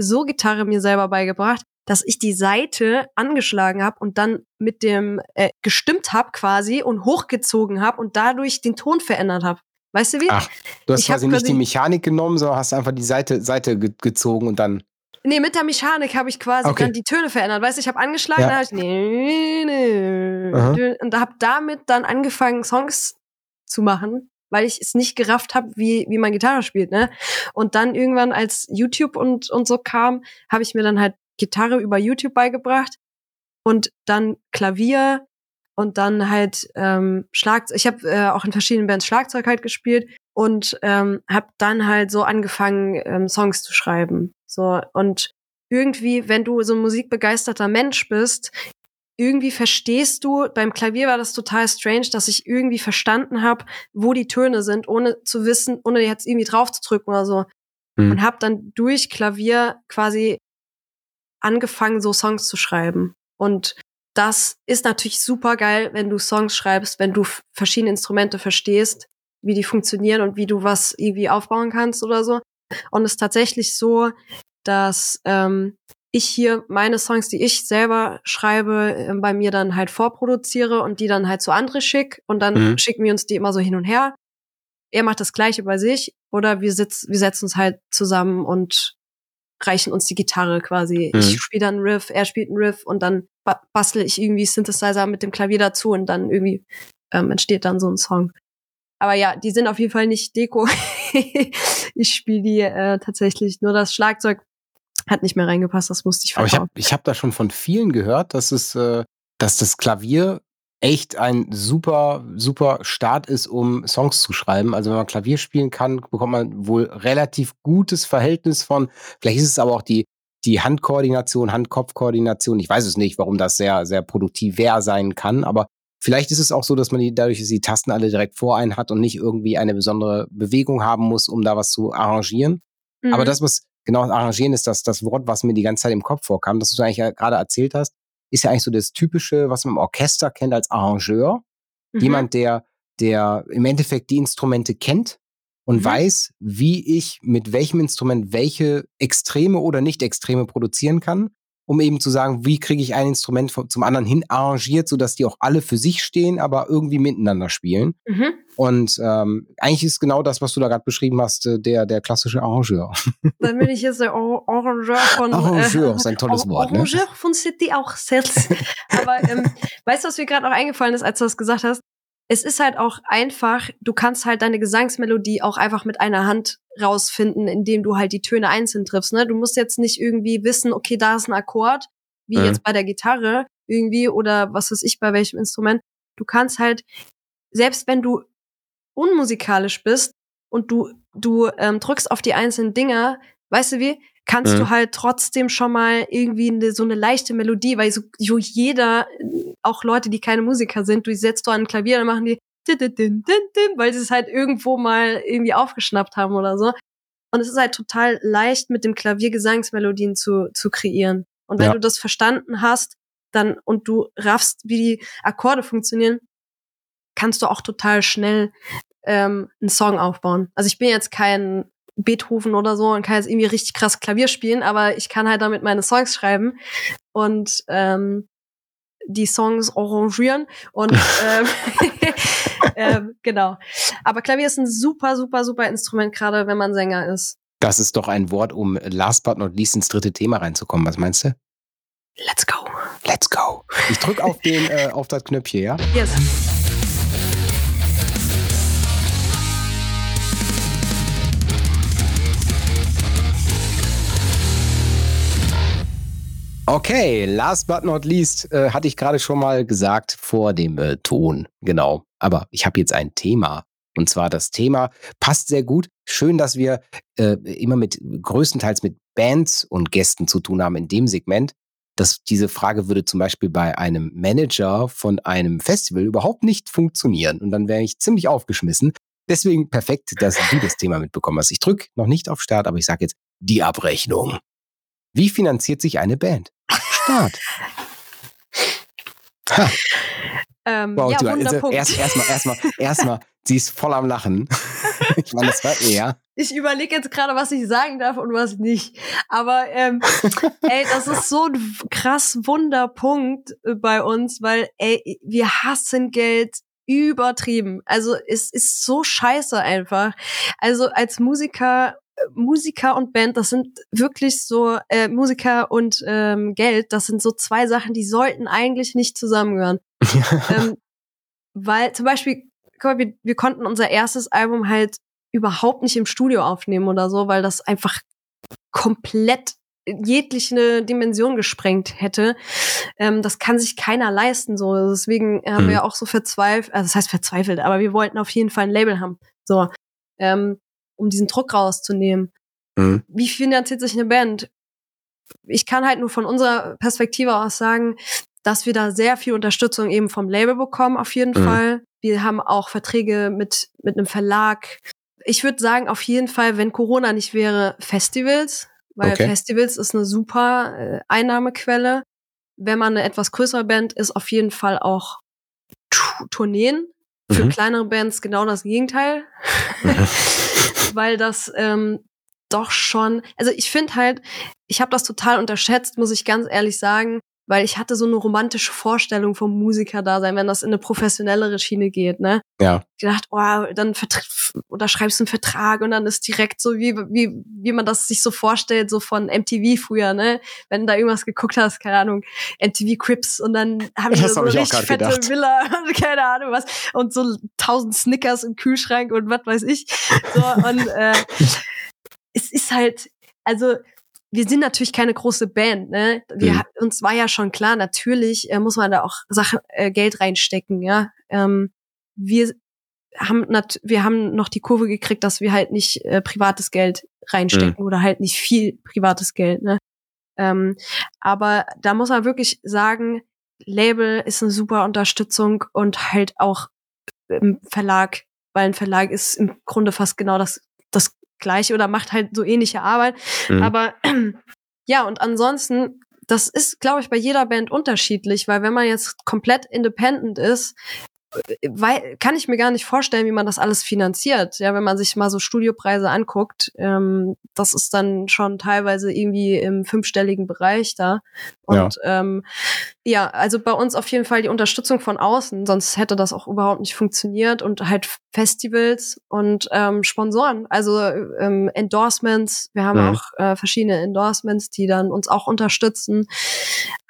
so Gitarre mir selber beigebracht, dass ich die Seite angeschlagen habe und dann mit dem äh, gestimmt habe quasi und hochgezogen habe und dadurch den Ton verändert habe. Weißt du wie? Ach, du hast Ich quasi nicht quasi- die Mechanik genommen, sondern hast einfach die Seite, Seite ge gezogen und dann. Nee, mit der Mechanik habe ich quasi Okay. dann die Töne verändert. Weißt du, ich habe angeschlagen, Ja. dann habe ich nee, nee, Aha. und habe damit dann angefangen Songs zu machen, weil ich es nicht gerafft habe, wie wie man Gitarre spielt, ne? Und dann irgendwann als YouTube und und so kam, habe ich mir dann halt Gitarre über YouTube beigebracht und dann Klavier und dann halt ähm, Schlagzeug. Ich habe äh, auch in verschiedenen Bands Schlagzeug halt gespielt und ähm, habe dann halt so angefangen ähm, Songs zu schreiben. So und irgendwie, wenn du so ein musikbegeisterter Mensch bist, irgendwie verstehst du, beim Klavier war das total strange, dass ich irgendwie verstanden habe, wo die Töne sind, ohne zu wissen, ohne jetzt irgendwie drauf zu drücken oder so. Mhm. Und habe dann durch Klavier quasi angefangen, so Songs zu schreiben. Und das ist natürlich super geil, wenn du Songs schreibst, wenn du verschiedene Instrumente verstehst, wie die funktionieren und wie du was irgendwie aufbauen kannst oder so. Und es ist tatsächlich so, dass ähm, ich hier meine Songs, die ich selber schreibe, äh, bei mir dann halt vorproduziere und die dann halt zu André schick und dann Mhm. schicken wir uns die immer so hin und her. Er macht das gleiche bei sich oder wir, sitz, wir setzen uns halt zusammen und reichen uns die Gitarre quasi. Mhm. Ich spiele dann einen Riff, er spielt einen Riff und dann ba bastel ich irgendwie Synthesizer mit dem Klavier dazu und dann irgendwie ähm, entsteht dann so ein Song. Aber ja, die sind auf jeden Fall nicht Deko. ich spiele die äh, tatsächlich. Nur das Schlagzeug hat nicht mehr reingepasst, das musste ich Aber ich verkaufen. habe ich hab da schon von vielen gehört, dass es, äh, dass das Klavier echt ein super, super Start ist, um Songs zu schreiben. Also wenn man Klavier spielen kann, bekommt man wohl relativ gutes Verhältnis von, vielleicht ist es aber auch die, die Handkoordination, Hand-Kopf-Koordination. Ich weiß es nicht, warum das sehr, sehr produktiver sein kann, aber vielleicht ist es auch so, dass man die, dadurch, dass die Tasten alle direkt vor einen hat und nicht irgendwie eine besondere Bewegung haben muss, um da was zu arrangieren. Mhm. Aber das, was genau arrangieren ist, das, das Wort, was mir die ganze Zeit im Kopf vorkam, das du eigentlich ja gerade erzählt hast, ist ja eigentlich so das Typische, was man im Orchester kennt als Arrangeur. Mhm. Jemand, der, der im Endeffekt die Instrumente kennt und Mhm. weiß, wie ich mit welchem Instrument welche Extreme oder Nicht-Extreme produzieren kann, um eben zu sagen, wie kriege ich ein Instrument vom- zum anderen hin arrangiert, sodass die auch alle für sich stehen, aber irgendwie miteinander spielen. Mhm. Und ähm, eigentlich ist genau das, was du da gerade beschrieben hast, äh, der, der klassische Arrangeur. Dann bin ich jetzt der Arrangeur von. Arrangeur äh, ist ein tolles Or- Wort, ne? Arrangeur von City auch selbst. Aber ähm, weißt du, was mir gerade noch eingefallen ist, als du das gesagt hast? Es ist halt auch einfach, du kannst halt deine Gesangsmelodie auch einfach mit einer Hand rausfinden, indem du halt die Töne einzeln triffst. Ne? Du musst jetzt nicht irgendwie wissen, okay, da ist ein Akkord, wie Mhm. jetzt bei der Gitarre irgendwie oder was weiß ich bei welchem Instrument. Du kannst halt, selbst wenn du unmusikalisch bist und du, du ähm, drückst auf die einzelnen Dinger, weißt du wie, kannst Mhm. du halt trotzdem schon mal irgendwie eine, so eine leichte Melodie, weil so, so jeder, auch Leute, die keine Musiker sind, du setzt du an ein Klavier, dann machen die weil sie es halt irgendwo mal irgendwie aufgeschnappt haben oder so. Und es ist halt total leicht, mit dem Klavier Gesangsmelodien zu, zu kreieren. Und wenn Ja. du das verstanden hast, dann und du raffst, wie die Akkorde funktionieren, kannst du auch total schnell ähm, einen Song aufbauen. Also ich bin jetzt kein Beethoven oder so und kann jetzt irgendwie richtig krass Klavier spielen, aber ich kann halt damit meine Songs schreiben und ähm, die Songs arrangieren und ähm, ähm, genau. Aber Klavier ist ein super, super, super Instrument, gerade wenn man Sänger ist. Das ist doch ein Wort, um last but not least ins dritte Thema reinzukommen. Was meinst du? Let's go. Let's go. Ich drücke auf den äh, auf das Knöpfchen, ja? Yes. Okay, last but not least äh, hatte ich gerade schon mal gesagt vor dem äh, Ton. Genau. Aber ich habe jetzt ein Thema. Und zwar das Thema passt sehr gut. Schön, dass wir äh, immer mit größtenteils mit Bands und Gästen zu tun haben in dem Segment. Dass diese Frage würde zum Beispiel bei einem Manager von einem Festival überhaupt nicht funktionieren. Und dann wäre ich ziemlich aufgeschmissen. Deswegen perfekt, dass du das Thema mitbekommen hast. Ich drücke noch nicht auf Start, aber ich sage jetzt die Abrechnung. Wie finanziert sich eine Band? Start. Ha. Ähm, Wow, ja, du, also Wunderpunkt. erst erstmal, erstmal, erstmal, sie ist voll am Lachen. ich meine, das war eher. Ich überlege jetzt gerade, was ich sagen darf und was nicht. Aber ähm, ey, das ist so ein krass Wunderpunkt äh, bei uns, weil ey, wir hassen Geld übertrieben. Also es ist so scheiße einfach. Also als Musiker Musiker und Band, das sind wirklich so, äh, Musiker und ähm, Geld, das sind so zwei Sachen, die sollten eigentlich nicht zusammengehören. ähm, weil zum Beispiel, guck mal, wir, wir konnten unser erstes Album halt überhaupt nicht im Studio aufnehmen oder so, weil das einfach komplett jegliche Dimension gesprengt hätte. Ähm, das kann sich keiner leisten. So, deswegen haben Mhm. wir auch so verzweifelt, also das heißt verzweifelt, aber wir wollten auf jeden Fall ein Label haben. So, ähm, um diesen Druck rauszunehmen. Mhm. Wie finanziert sich eine Band? Ich kann halt nur von unserer Perspektive aus sagen, dass wir da sehr viel Unterstützung eben vom Label bekommen, auf jeden Mhm. Fall. Wir haben auch Verträge mit, mit einem Verlag. Ich würde sagen, auf jeden Fall, wenn Corona nicht wäre, Festivals, weil Okay. Festivals ist eine super äh, Einnahmequelle. Wenn man eine etwas größere Band ist, auf jeden Fall auch Tourneen. Für Mhm. kleinere Bands genau das Gegenteil. weil das ähm, doch schon, also ich finde halt, ich habe das total unterschätzt, muss ich ganz ehrlich sagen, weil ich hatte so eine romantische Vorstellung vom Musiker da sein, wenn das in eine professionellere Schiene geht, ne? Ja. Ich gedacht, oh, dann vertr- unterschreibst du einen Vertrag und dann ist direkt so wie wie wie man das sich so vorstellt, so von MTV früher, ne? Wenn du da irgendwas geguckt hast, keine Ahnung, MTV Crips und dann haben die Das so hab eine richtig fette gedacht. Villa und keine Ahnung was und so tausend Snickers im Kühlschrank und was weiß ich. So und äh, es ist halt, also wir sind natürlich keine große Band, ne? Wir, Mhm. uns war ja schon klar, natürlich äh, muss man da auch Sachen, äh, Geld reinstecken, ja. Ähm, wir haben nat wir haben noch die Kurve gekriegt, dass wir halt nicht äh, privates Geld reinstecken oder halt nicht viel privates Geld, ne? Ähm, aber da muss man wirklich sagen, Label ist eine super Unterstützung und halt auch im Verlag, weil ein Verlag ist im Grunde fast genau das, das gleiche oder macht halt so ähnliche Arbeit. Mhm. Aber ja, und ansonsten, das ist, glaube ich, bei jeder Band unterschiedlich, weil wenn man jetzt komplett independent ist, äh, weil, kann ich mir gar nicht vorstellen, wie man das alles finanziert. Ja, wenn man sich mal so Studiopreise anguckt, ähm, das ist dann schon teilweise irgendwie im fünfstelligen Bereich da. Und ähm, ja, also bei uns auf jeden Fall die Unterstützung von außen, sonst hätte das auch überhaupt nicht funktioniert und halt Festivals und ähm, Sponsoren, also ähm, Endorsements. Wir haben Mhm. auch äh, verschiedene Endorsements, die dann uns auch unterstützen.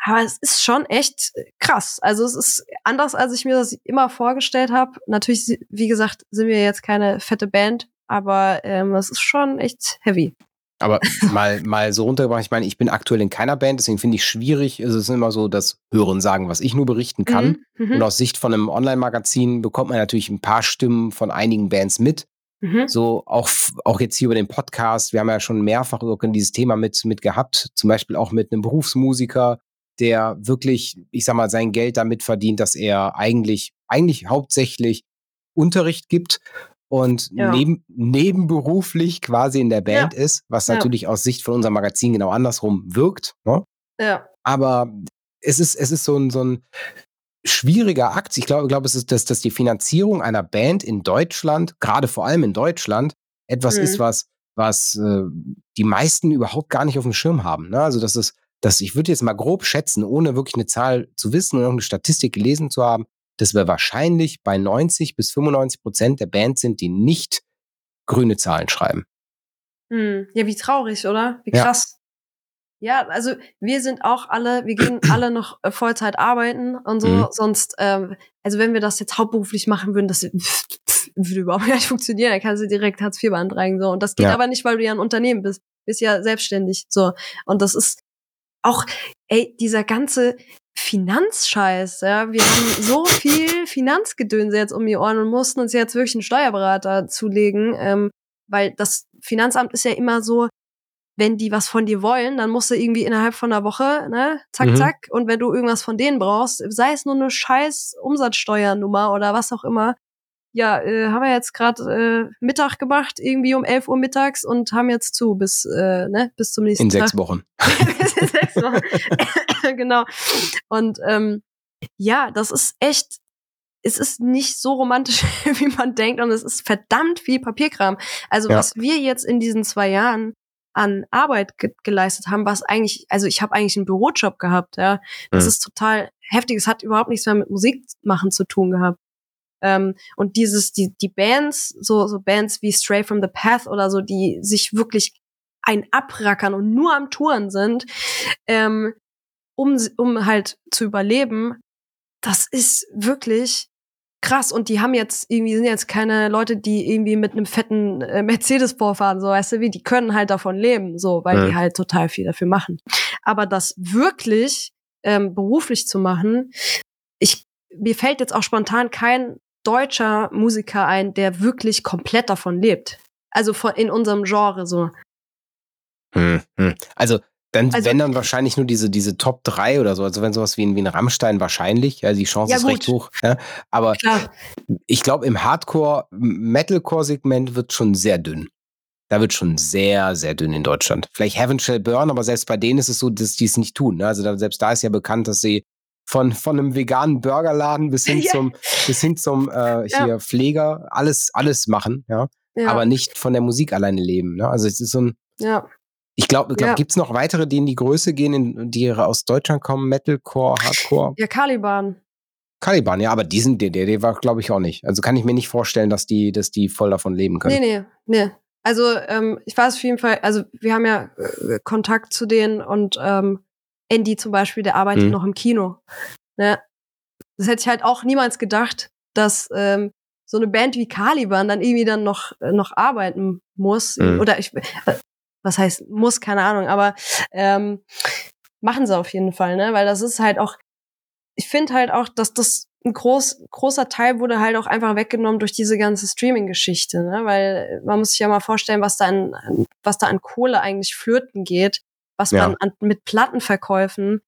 Aber es ist schon echt krass. Also es ist anders, als ich mir das immer vorgestellt habe. Natürlich, wie gesagt, sind wir jetzt keine fette Band, aber ähm, es ist schon echt heavy. Aber mal, mal so runtergebracht, ich meine, ich bin aktuell in keiner Band, deswegen finde ich schwierig. Es ist immer so das Hören sagen, was ich nur berichten kann. Mhm. Und aus Sicht von einem Online-Magazin bekommt man natürlich ein paar Stimmen von einigen Bands mit. Mhm. So auch, auch jetzt hier über den Podcast. Wir haben ja schon mehrfach dieses Thema mit, mit gehabt. Zum Beispiel auch mit einem Berufsmusiker, der wirklich, ich sag mal, sein Geld damit verdient, dass er eigentlich, eigentlich hauptsächlich Unterricht gibt und Ja. neben, nebenberuflich quasi in der Band ist, was Ja. natürlich aus Sicht von unserem Magazin genau andersrum wirkt. Ne? Ja. Aber es ist, es ist so ein, so ein schwieriger Akt. Ich glaube, glaube es ist, dass, dass die Finanzierung einer Band in Deutschland, gerade vor allem in Deutschland, etwas Mhm. ist, was, was äh, die meisten überhaupt gar nicht auf dem Schirm haben. Ne? Also das ist, das, ich würde jetzt mal grob schätzen, ohne wirklich eine Zahl zu wissen und irgendeine Statistik gelesen zu haben, dass wir wahrscheinlich bei 90 bis 95 Prozent der Bands sind, die nicht grüne Zahlen schreiben. Hm. Ja, wie traurig, oder? Wie krass. Ja. ja, also wir sind auch alle, wir gehen alle noch äh, Vollzeit arbeiten und so. Mhm. Sonst, ähm, also wenn wir das jetzt hauptberuflich machen würden, das würde überhaupt nicht funktionieren. Dann kannst du direkt Hartz IV beantragen. So. Und das geht ja. aber nicht, weil du ja ein Unternehmen bist. Bist ja selbstständig. So. Und das ist auch, ey, dieser ganze Finanzscheiß, ja. Wir haben so viel Finanzgedönse jetzt um die Ohren und mussten uns jetzt wirklich einen Steuerberater zulegen, ähm, weil das Finanzamt ist ja immer so, wenn die was von dir wollen, dann musst du irgendwie innerhalb von einer Woche, ne, zack, mhm. zack. Und wenn du irgendwas von denen brauchst, sei es nur eine scheiß Umsatzsteuernummer oder was auch immer, ja, äh, haben wir jetzt gerade äh, Mittag gemacht, irgendwie um 11 Uhr mittags und haben jetzt zu bis, äh, ne, bis zum nächsten In Tag. sechs Wochen. In sechs Wochen. genau. Und ähm, ja, das ist echt es ist nicht so romantisch, wie man denkt, und es ist verdammt viel Papierkram. Also, ja. was wir jetzt in diesen zwei Jahren an Arbeit ge geleistet haben, was eigentlich, also ich habe eigentlich einen Bürojob gehabt, ja. Das mhm. ist total heftig. Es hat überhaupt nichts mehr mit Musik machen zu tun gehabt. Ähm, und dieses, die, die Bands, so, so Bands wie Stray from the Path oder so, die sich wirklich ein abrackern und nur am Touren sind, ähm, um, um halt zu überleben, das ist wirklich krass. Und die haben jetzt irgendwie, sind jetzt keine Leute, die irgendwie mit einem fetten äh, Mercedes vorfahren, so weißt du wie, die können halt davon leben, so, weil ja. die halt total viel dafür machen. Aber das wirklich ähm, beruflich zu machen, ich, mir fällt jetzt auch spontan kein deutscher Musiker ein, der wirklich komplett davon lebt. Also von, in unserem Genre so. Hm, hm. Also dann, also, wenn dann wahrscheinlich nur diese, diese Top 3 oder so, also wenn sowas wie ein, wie ein Rammstein wahrscheinlich, ja, die Chance ja, ist gut. recht hoch. Ja, aber Klar. ich glaube, im Hardcore-Metalcore-Segment wird schon sehr dünn. Da wird schon sehr, sehr dünn in Deutschland. Vielleicht Heaven Shall Burn, aber selbst bei denen ist es so, dass die es nicht tun. Ne? Also da, selbst da ist ja bekannt, dass sie von, von einem veganen Burgerladen bis hin ja. zum, bis hin zum äh, hier ja. Pfleger alles, alles machen, ja? ja. Aber nicht von der Musik alleine leben. Ne? Also es ist so ein. Ja. Ich glaube, glaub, ja. gibt es noch weitere, die in die Größe gehen, in, die aus Deutschland kommen? Metalcore, Hardcore? Ja, Caliban. Caliban, ja, aber diesen, der, der war, glaube ich, auch nicht. Also kann ich mir nicht vorstellen, dass die, dass die voll davon leben können. Nee, nee, nee. Also ähm, ich weiß auf jeden Fall, also wir haben ja äh, Kontakt zu denen und ähm, Andy zum Beispiel, der arbeitet mhm. noch im Kino. Ne? Das hätte ich halt auch niemals gedacht, dass ähm, so eine Band wie Caliban dann irgendwie dann noch, äh, noch arbeiten muss. Mhm. Oder ich, was heißt muss, keine Ahnung, aber ähm, machen sie auf jeden Fall, ne? Weil das ist halt auch, ich finde halt auch, dass das ein groß, großer Teil wurde halt auch einfach weggenommen durch diese ganze Streaming-Geschichte, ne? Weil man muss sich ja mal vorstellen, was da an, was da an Kohle eigentlich flirten geht, was ja. man an, mit Plattenverkäufen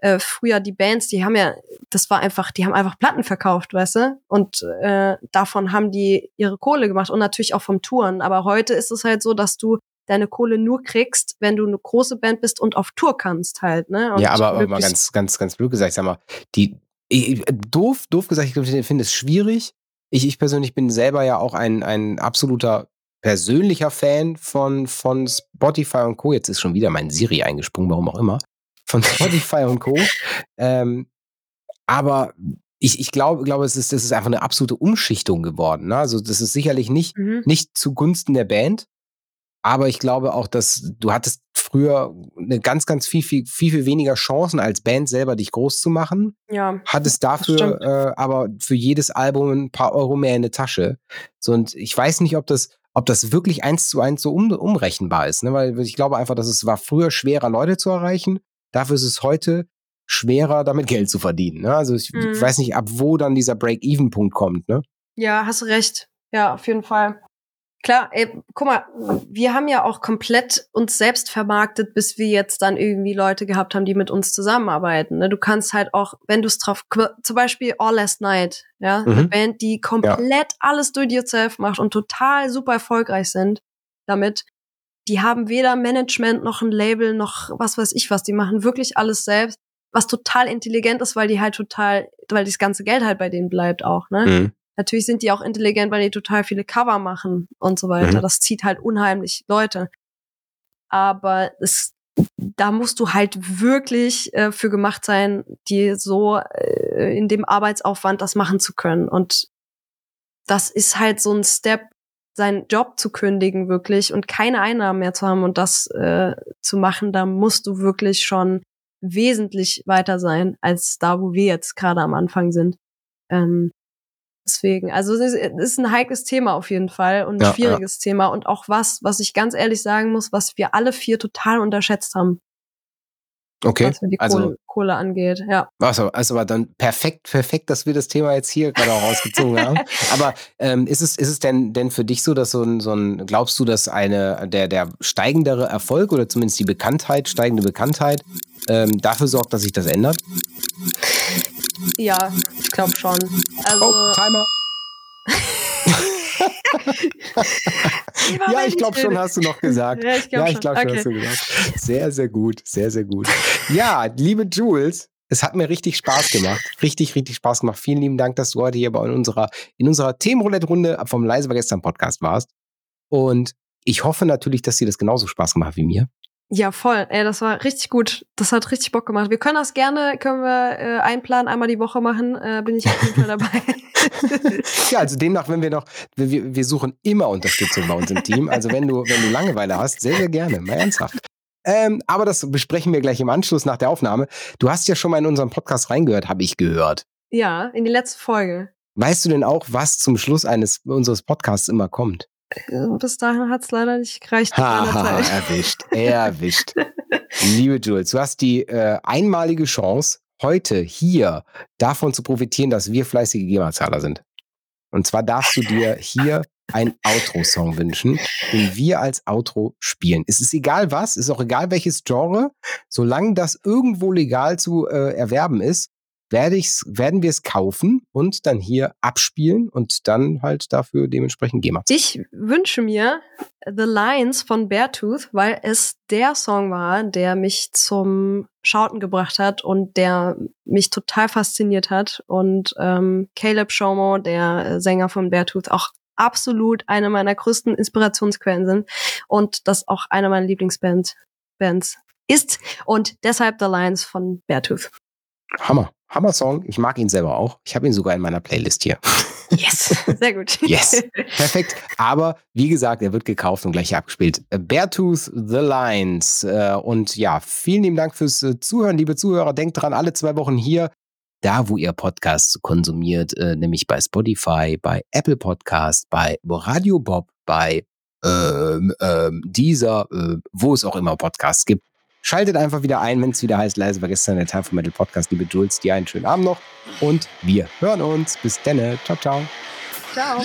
äh, früher die Bands, die haben ja, das war einfach, die haben einfach Platten verkauft, weißt du? Und äh, davon haben die ihre Kohle gemacht und natürlich auch vom Touren. Aber heute ist es halt so, dass du deine Kohle nur kriegst, wenn du eine große Band bist und auf Tour kannst halt. Ne? Und ja, aber, aber mal ganz, ganz, ganz blöd gesagt, sag mal, die ich, doof, doof gesagt, ich finde es schwierig. Ich, ich persönlich bin selber ja auch ein, ein absoluter persönlicher Fan von, von Spotify und Co. Jetzt ist schon wieder mein Siri eingesprungen, warum auch immer. Von Spotify und Co. Ähm, aber ich, ich glaube, glaube es ist, das ist einfach eine absolute Umschichtung geworden. Ne? Also, das ist sicherlich nicht, mhm. nicht zugunsten der Band, aber ich glaube auch, dass du hattest früher eine ganz, ganz viel, viel, viel, viel weniger Chancen als Band selber dich groß zu machen. Ja. Hattest dafür äh, aber für jedes Album ein paar Euro mehr in der Tasche. So, und ich weiß nicht, ob das, ob das wirklich eins zu eins so um, umrechenbar ist, ne? Weil ich glaube einfach, dass es war früher schwerer, Leute zu erreichen. Dafür ist es heute schwerer, damit Geld zu verdienen. Ne? Also ich, mhm. weiß nicht, ab wo dann dieser Break-Even-Punkt kommt, ne? Ja, hast recht. Ja, auf jeden Fall. Klar, ey, guck mal, wir haben ja auch komplett uns selbst vermarktet, bis wir jetzt dann irgendwie Leute gehabt haben, die mit uns zusammenarbeiten. Ne? Du kannst halt auch, wenn du es drauf, zum Beispiel All Last Night, ja, mhm. eine Band, die komplett ja. alles do yourself macht und total super erfolgreich sind damit. Die haben weder Management noch ein Label noch was weiß ich was. Die machen wirklich alles selbst, was total intelligent ist, weil die halt total, weil das ganze Geld halt bei denen bleibt auch, ne? Mhm. Natürlich sind die auch intelligent, weil die total viele Cover machen und so weiter. Mhm. Das zieht halt unheimlich Leute. Aber es, da musst du halt wirklich äh, für gemacht sein, die so äh, in dem Arbeitsaufwand das machen zu können. Und das ist halt so ein Step, seinen Job zu kündigen wirklich und keine Einnahmen mehr zu haben und das äh, zu machen, da musst du wirklich schon wesentlich weiter sein als da, wo wir jetzt gerade am Anfang sind. Ähm, deswegen, also es ist, es ist ein heikles Thema auf jeden Fall und ein Ja, schwieriges Thema und auch was, was ich ganz ehrlich sagen muss, was wir alle vier total unterschätzt haben, Okay. was die Also, Kohle, Kohle angeht. Ja. also, also aber dann perfekt, perfekt, dass wir das Thema jetzt hier gerade auch rausgezogen haben. Aber ähm, ist es, ist es denn, denn für dich so, dass so ein, so ein, glaubst du, dass eine, der, der steigendere Erfolg oder zumindest die Bekanntheit, steigende Bekanntheit, ähm, dafür sorgt, dass sich das ändert? Ja, ich glaube schon. Also, Oh, Timer. Ja, ich glaube schon, hast du noch gesagt. Ja, ich glaube Ja, ich schon. okay. hast du gesagt. Sehr, sehr gut, sehr, sehr gut. Ja, liebe Jules, es hat mir richtig Spaß gemacht. Richtig, richtig Spaß gemacht. Vielen lieben Dank, dass du heute hier bei unserer, in unserer Themenroulette-Runde vom Leise war gestern Podcast warst. Und ich hoffe natürlich, dass dir das genauso Spaß gemacht hat wie mir. Ja, voll. Ey, das war richtig gut. Das hat richtig Bock gemacht. Wir können das gerne, können wir äh, einplanen, einmal die Woche machen. Äh, bin ich auf jeden Fall dabei. Ja, also demnach, wenn wir noch, wir, wir suchen immer Unterstützung bei uns im Team. Also wenn du, wenn du Langeweile hast, sehr, sehr gerne, mal ernsthaft. Ähm, aber das besprechen wir gleich im Anschluss nach der Aufnahme. Du hast ja schon mal in unseren Podcast reingehört, habe ich gehört. ja, in die letzte Folge. Weißt du denn auch, was zum Schluss eines unseres Podcasts immer kommt? Äh, Bis dahin hat's leider nicht gereicht. Haha, erwischt, erwischt. Liebe Jules, du hast die äh, einmalige Chance, heute hier davon zu profitieren, dass wir fleißige GEMA-Zahler sind. Und zwar darfst du dir hier ein Outro-Song wünschen, den wir als Outro spielen. Es ist egal was, es ist auch egal welches Genre, solange das irgendwo legal zu äh, erwerben ist, werde ich's, werden wir es kaufen und dann hier abspielen und dann halt dafür dementsprechend GEMA. Ich wünsche mir The Lines von Beartooth, weil es der Song war, der mich zum Schauten gebracht hat und der mich total fasziniert hat. Und ähm, Caleb Shomo, der Sänger von Beartooth, auch absolut eine meiner größten Inspirationsquellen sind und das auch eine meiner Lieblingsbands Bands ist. Und deshalb The Lines von Beartooth. Hammer. Hammer Song. Ich mag ihn selber auch. Ich habe ihn sogar in meiner Playlist hier. Yes, sehr gut. Yes. Perfekt. Aber wie gesagt, er wird gekauft und gleich hier abgespielt. Beartooth The Lines. Äh, Und ja, vielen lieben Dank fürs äh, Zuhören, liebe Zuhörer. Denkt dran, alle zwei Wochen hier, da wo ihr Podcasts konsumiert, äh, nämlich bei Spotify, bei Apple Podcast, bei Radio Bob, bei ähm, ähm, dieser, äh, wo es auch immer Podcasts gibt. Schaltet einfach wieder ein, wenn es wieder heißt, leise war gestern der Time for Metal Podcast. Liebe Jules, dir einen schönen Abend noch und wir hören uns. Bis dann. Ciao, ciao. Ciao.